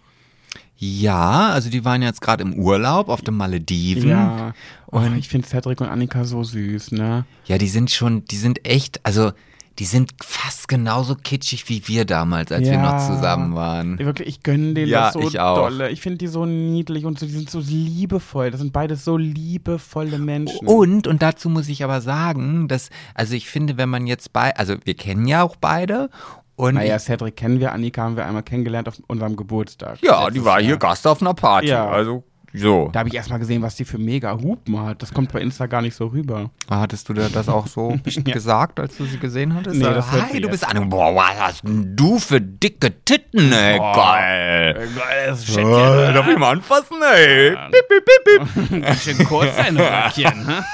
ja, also die waren jetzt gerade im Urlaub auf den Malediven. Ja. Und Und- ich finde Cedric und Annika so süß, ne? Ja, die sind schon, die sind echt, also, die sind fast genauso kitschig wie wir damals, als wir Ja. noch zusammen waren. Wirklich, ich gönne denen Ja, das so ich auch. dolle. Ich finde die so niedlich und so, die sind so liebevoll. Das sind beides so liebevolle Menschen. Und, und dazu muss ich aber sagen, dass, also ich finde, wenn man jetzt bei, also wir kennen ja auch beide und Naja, Cedric kennen wir, Annika haben wir einmal kennengelernt auf unserem Geburtstag. ja, die war hier Jahr. Gast auf einer Party, Ja. also so. Da habe ich erstmal gesehen, was die für mega Hupen hat. Das kommt bei Insta gar nicht so rüber. Hattest du dir das auch so *laughs* Ja. gesagt, als du sie gesehen hattest? Nee, das hört Hi, du bist an. Boah, was hast denn du für dicke Titten, ey? Geil. Geiles Äh, darf ich mal anfassen, ey? Bip, bip, bip, bip. Ganz schön kurz deine *laughs* Röckchen, ne?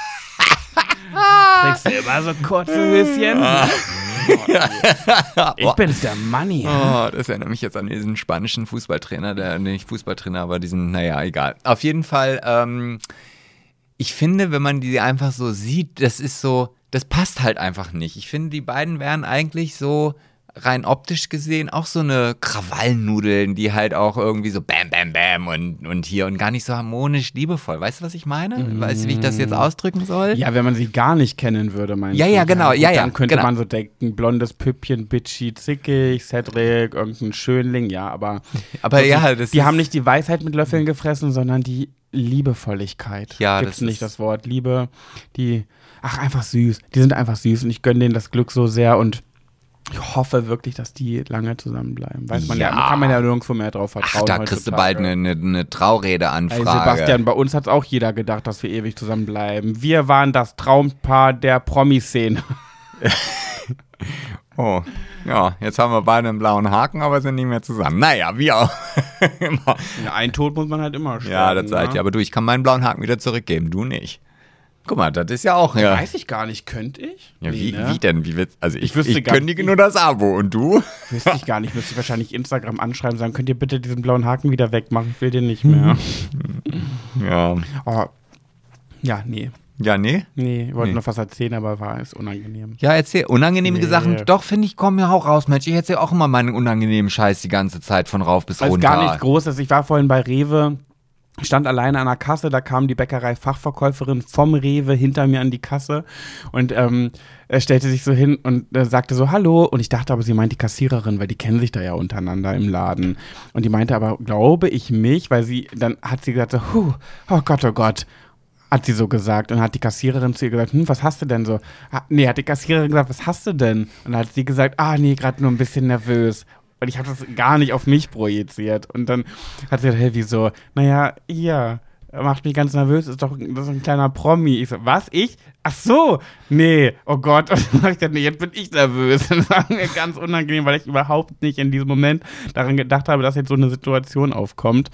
*laughs* Trägst du immer so kurze Höschen? *laughs* Ich bin's, der Money. Oh, das erinnert mich jetzt an diesen spanischen Fußballtrainer, der nicht Fußballtrainer, aber diesen, naja, egal. Auf jeden Fall, ähm, ich finde, wenn man die einfach so sieht, das ist so, das passt halt einfach nicht. Ich finde, die beiden wären eigentlich so rein optisch gesehen auch so eine Krawallnudeln, die halt auch irgendwie so bam, bam, bam und, und hier und gar nicht so harmonisch liebevoll. Weißt du, was ich meine? Weißt du, wie ich das jetzt ausdrücken soll? Ja, wenn man sie gar nicht kennen würde, meinst Ja, du? ja, genau, ja, ja, Dann könnte genau. man so denken, blondes Püppchen, bitchy, zickig, Cedric, irgendein Schönling, ja, aber *laughs* Aber ja, das die haben nicht die Weisheit mit Löffeln gefressen, sondern die Liebevolligkeit. Ja, Gibt's das nicht das Wort Liebe, die, ach, einfach süß. Die sind einfach süß und ich gönne denen das Glück so sehr und ich hoffe wirklich, dass die lange zusammenbleiben. Weiß man ja, Ja. kann man ja nirgendwo mehr drauf Ach, vertrauen. da kriegst du bald eine, eine, eine Ey, Trauredeanfrage. Sebastian, bei uns hat auch jeder gedacht, dass wir ewig zusammenbleiben. Wir waren das Traumpaar der Promi-Szene. *laughs* Oh, ja, jetzt haben wir beide einen blauen Haken, aber sind nicht mehr zusammen. Naja, wie auch *laughs* immer. Ja, ein Tod muss man halt immer sterben. Ja, das seid ne? ihr. Aber du, ich kann meinen blauen Haken wieder zurückgeben, du nicht. Guck mal, das ist ja auch. Ja, Weiß ich gar nicht, könnte ich? ja Nee, wie, ne? wie denn? Wie wird's, also ich, Ich wüsste ich gar kündige nicht. nur das Abo und du? Wüsste ich gar nicht. Müsste ich wahrscheinlich Instagram anschreiben, sagen, könnt ihr bitte diesen blauen Haken wieder wegmachen? Ich will den nicht mehr. *laughs* Ja. oh. Ja, nee. Ja, nee? Nee, ich wollte Nee. noch was erzählen, aber war es unangenehm. Ja, erzähl. Unangenehme Nee. Sachen. Doch, finde ich, kommen ja auch raus, Mensch. Ich erzähl auch immer meinen unangenehmen Scheiß die ganze Zeit von rauf bis Also runter. gar nichts Großes. Ich war vorhin bei Rewe, stand alleine an der Kasse, da kam die Bäckerei-Fachverkäuferin vom Rewe hinter mir an die Kasse und ähm, er stellte sich so hin und äh, sagte so Hallo und ich dachte aber, sie meint die Kassiererin, weil die kennen sich da ja untereinander im Laden und die meinte aber, glaube ich mich, weil sie, dann hat sie gesagt so, Huh, oh Gott, oh Gott, hat sie so gesagt und hat die Kassiererin zu ihr gesagt, hm, was hast du denn so? Ah, nee, hat die Kassiererin gesagt, was hast du denn? Und dann hat sie gesagt, ah nee, gerade nur ein bisschen nervös. Und ich habe das gar nicht auf mich projiziert. Und dann hat sie gesagt, hey, wieso? Naja, ja, macht mich ganz nervös, ist doch das ist ein kleiner Promi. Ich so, was, ich? Ach so, nee, oh Gott. *laughs* Und dann ich gesagt, nee, jetzt bin ich nervös. *laughs* Das war mir ganz unangenehm, weil ich überhaupt nicht in diesem Moment daran gedacht habe, dass jetzt so eine Situation aufkommt.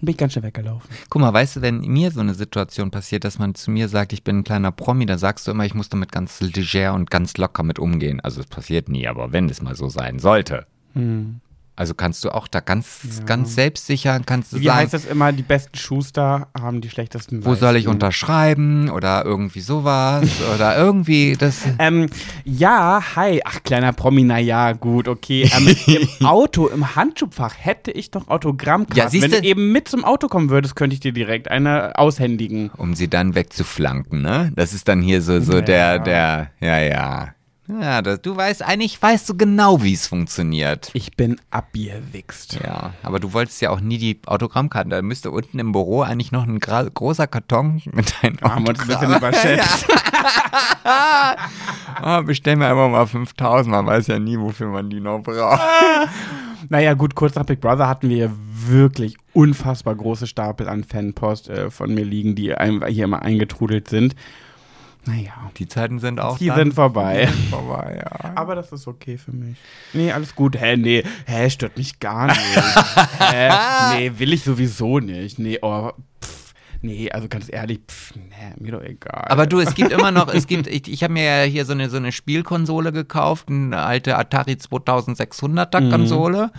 Bin ich ganz schnell weggelaufen. Guck mal, weißt du, wenn mir so eine Situation passiert, dass man zu mir sagt, ich bin ein kleiner Promi, dann sagst du immer, ich muss damit ganz leger und ganz locker mit umgehen. Also es passiert nie, aber wenn es mal so sein sollte. Hm. Also kannst du auch da ganz, Ja. ganz selbstsicher, kannst du Wie sagen, heißt das immer, die besten Schuster haben die schlechtesten wo soll ich unterschreiben oder irgendwie sowas *laughs* oder irgendwie das. Ähm, ja, hi. Ach, kleiner Promi, na ja, gut, okay. Ähm, Im *laughs* Auto, im Handschuhfach hätte ich doch Autogrammkarten. Ja, Wenn du eben mit zum Auto kommen würdest, könnte ich dir direkt eine aushändigen. um sie dann wegzuflanken, ne? Das ist dann hier so, so Ja. der, der, ja, ja. Ja, das, du weißt, eigentlich weißt du genau, wie es funktioniert. Ich bin abgewichst. Ja, aber du wolltest ja auch nie die Autogrammkarten. Da müsste unten im Büro eigentlich noch ein großer Karton mit deinen Haben wir uns ein bisschen Autogramm. *laughs* überschätzt. Ah, *laughs* bestellen wir einfach mal 5000. Man weiß ja nie, wofür man die noch braucht. *laughs* Naja, gut, kurz nach Big Brother hatten wir wirklich unfassbar große Stapel an Fanpost äh, von mir liegen, die hier immer eingetrudelt sind. Naja, Die Zeiten sind auch die dann sind vorbei. vorbei, ja. Aber das ist okay für mich. Nee, alles gut. Hä, nee, hä, stört mich gar nicht. hä, nee, will ich sowieso nicht. Nee, oh, pff, nee, also ganz ehrlich, pff, nee, mir doch egal. Aber du, es gibt immer noch, es gibt, ich, ich habe mir ja hier so eine, so eine Spielkonsole gekauft, eine alte Atari 2600er Konsole.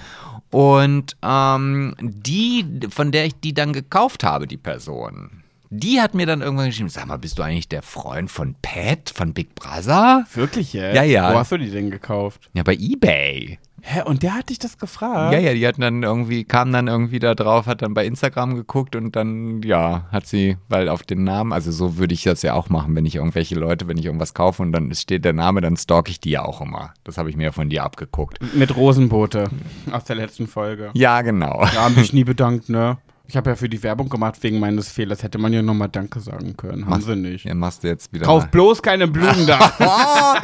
Und ähm, die, von der ich die dann gekauft habe, die Person, die hat mir dann irgendwann geschrieben, sag mal, bist du eigentlich der Freund von Pat, von Big Brother? Wirklich jetzt? Ja, ja. Wo hast du die denn gekauft? Ja, bei Ebay. Hä, und der hat dich das gefragt? Ja, ja, die hatten dann irgendwie, kam dann irgendwie da drauf, hat dann bei Instagram geguckt und dann, ja, hat sie, weil auf den Namen, also so würde ich das ja auch machen, wenn ich irgendwelche Leute, wenn ich irgendwas kaufe und dann steht der Name, dann stalk ich die ja auch immer. Das habe ich mir ja von dir abgeguckt. Mit Rosenboote aus der letzten Folge. Ja, genau. Ja, haben mich nie bedankt, ne? Ich habe ja für die Werbung gemacht wegen meines Fehlers. Hätte man ja nochmal Danke sagen können. Haben sie nicht. Ja, machst du jetzt wieder Kauf mal. bloß keine Blumen da. *laughs*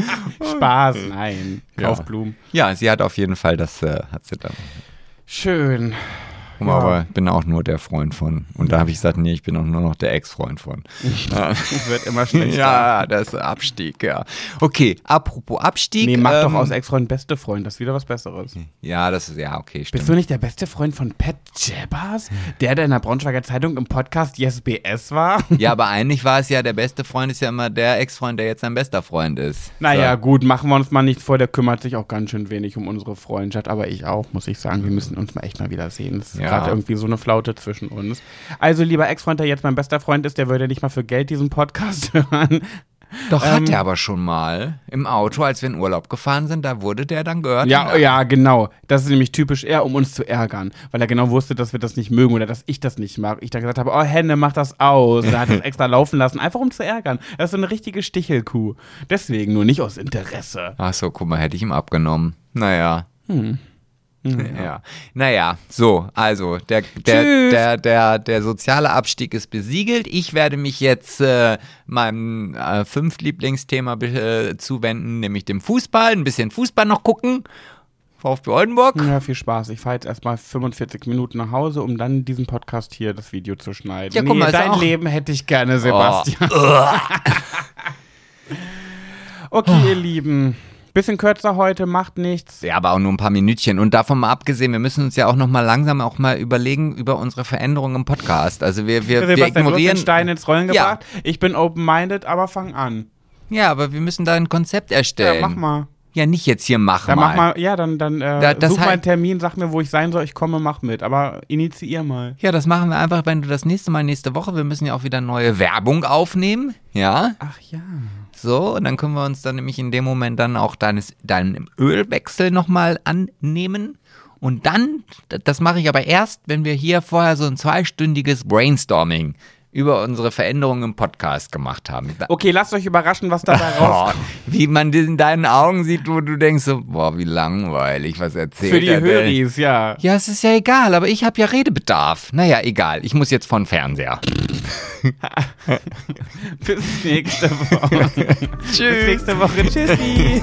Spaß, nein. Ja. Kauf Blumen. Ja, sie hat auf jeden Fall, das äh, hat sie dann. Schön. Ja. Aber ich bin auch nur der Freund von. Und da habe ich gesagt, nee, ich bin auch nur noch der Ex-Freund von. Es *laughs* wird immer schlechter. ja, das ist Abstieg, ja. Okay, apropos Abstieg. Nee, mach doch ähm, aus Ex-Freund beste Freund. Das ist wieder was Besseres. Ja, das ist, ja, okay, stimmt. Bist du nicht der beste Freund von Pat Jabbers? Der, der in der Braunschweiger Zeitung im Podcast Yes BS war? *laughs* Ja, aber eigentlich war es ja, der beste Freund ist ja immer der Ex-Freund, der jetzt sein bester Freund ist. Naja, So. gut, machen wir uns mal nichts vor. Der kümmert sich auch ganz schön wenig um unsere Freundschaft. Aber ich auch, muss ich sagen. Wir müssen uns mal echt mal wieder sehen. Es ist Ja. Gerade irgendwie so eine Flaute zwischen uns. Also, lieber Ex-Freund, der jetzt mein bester Freund ist, der würde nicht mal für Geld diesen Podcast *laughs* hören. Doch, Ähm, hat er aber schon mal im Auto, als wir in Urlaub gefahren sind, da wurde der dann gehört. Ja, ja, genau. Das ist nämlich typisch er, um uns zu ärgern. Weil er genau wusste, dass wir das nicht mögen oder dass ich das nicht mag. Ich dann gesagt habe, oh Henne, mach das aus. Er hat das *laughs* extra laufen lassen, einfach um zu ärgern. Das ist so eine richtige Stichelkuh. Deswegen, nur nicht aus Interesse. Ach so, guck mal, hätte ich ihm abgenommen. Naja. Hm. Ja. Naja, so, also der, der, Tschüss. der, der, der soziale Abstieg ist besiegelt. Ich werde mich jetzt äh, meinem äh, Fünftlieblingsthema äh, zuwenden, nämlich dem Fußball. Ein bisschen Fußball noch gucken. VfB Oldenburg. Ja, viel Spaß. Ich fahre jetzt erstmal 45 Minuten nach Hause, um dann diesen Podcast hier, das Video zu schneiden. Ja, guck mal, ist dein Oh. Leben hätte ich gerne, Sebastian. *laughs* *laughs* okay, ihr Lieben. Bisschen kürzer heute, macht nichts. Ja, aber auch nur ein paar Minütchen. Und davon mal abgesehen, wir müssen uns ja auch noch mal langsam auch mal überlegen über unsere Veränderungen im Podcast. Also wir, wir, wir ignorieren. Stein ins Rollen Ja. gebracht. Ich bin open-minded, aber fang an. Ja, aber wir müssen da ein Konzept Ja, erstellen. mach mal. Ja, nicht jetzt hier machen. Dann mal. mach mal, ja, dann, dann äh, Da- such mal halt- einen Termin, sag mir, wo ich sein soll, ich komme, mach mit. Aber initiier mal. Ja, das machen wir einfach, wenn du das nächste Mal nächste Woche, wir müssen ja auch wieder neue Werbung aufnehmen. Ja, Ach ja. So, und dann können wir uns dann nämlich in dem Moment dann auch deines, deinen Ölwechsel nochmal annehmen. Und dann, das mache ich aber erst, wenn wir hier vorher so ein zweistündiges Brainstorming über unsere Veränderungen im Podcast gemacht haben. Okay, lasst euch überraschen, was dabei *laughs* rauskommt. wie man das in deinen Augen sieht, wo du denkst so, boah, wie langweilig, was erzählt Für die er? Höris, ja. Ja, es ist ja egal, aber ich habe ja Redebedarf. Naja, egal, ich muss jetzt von Fernseher. *laughs* Bis nächste Woche. *laughs* Bis nächste Woche. Tschüssi.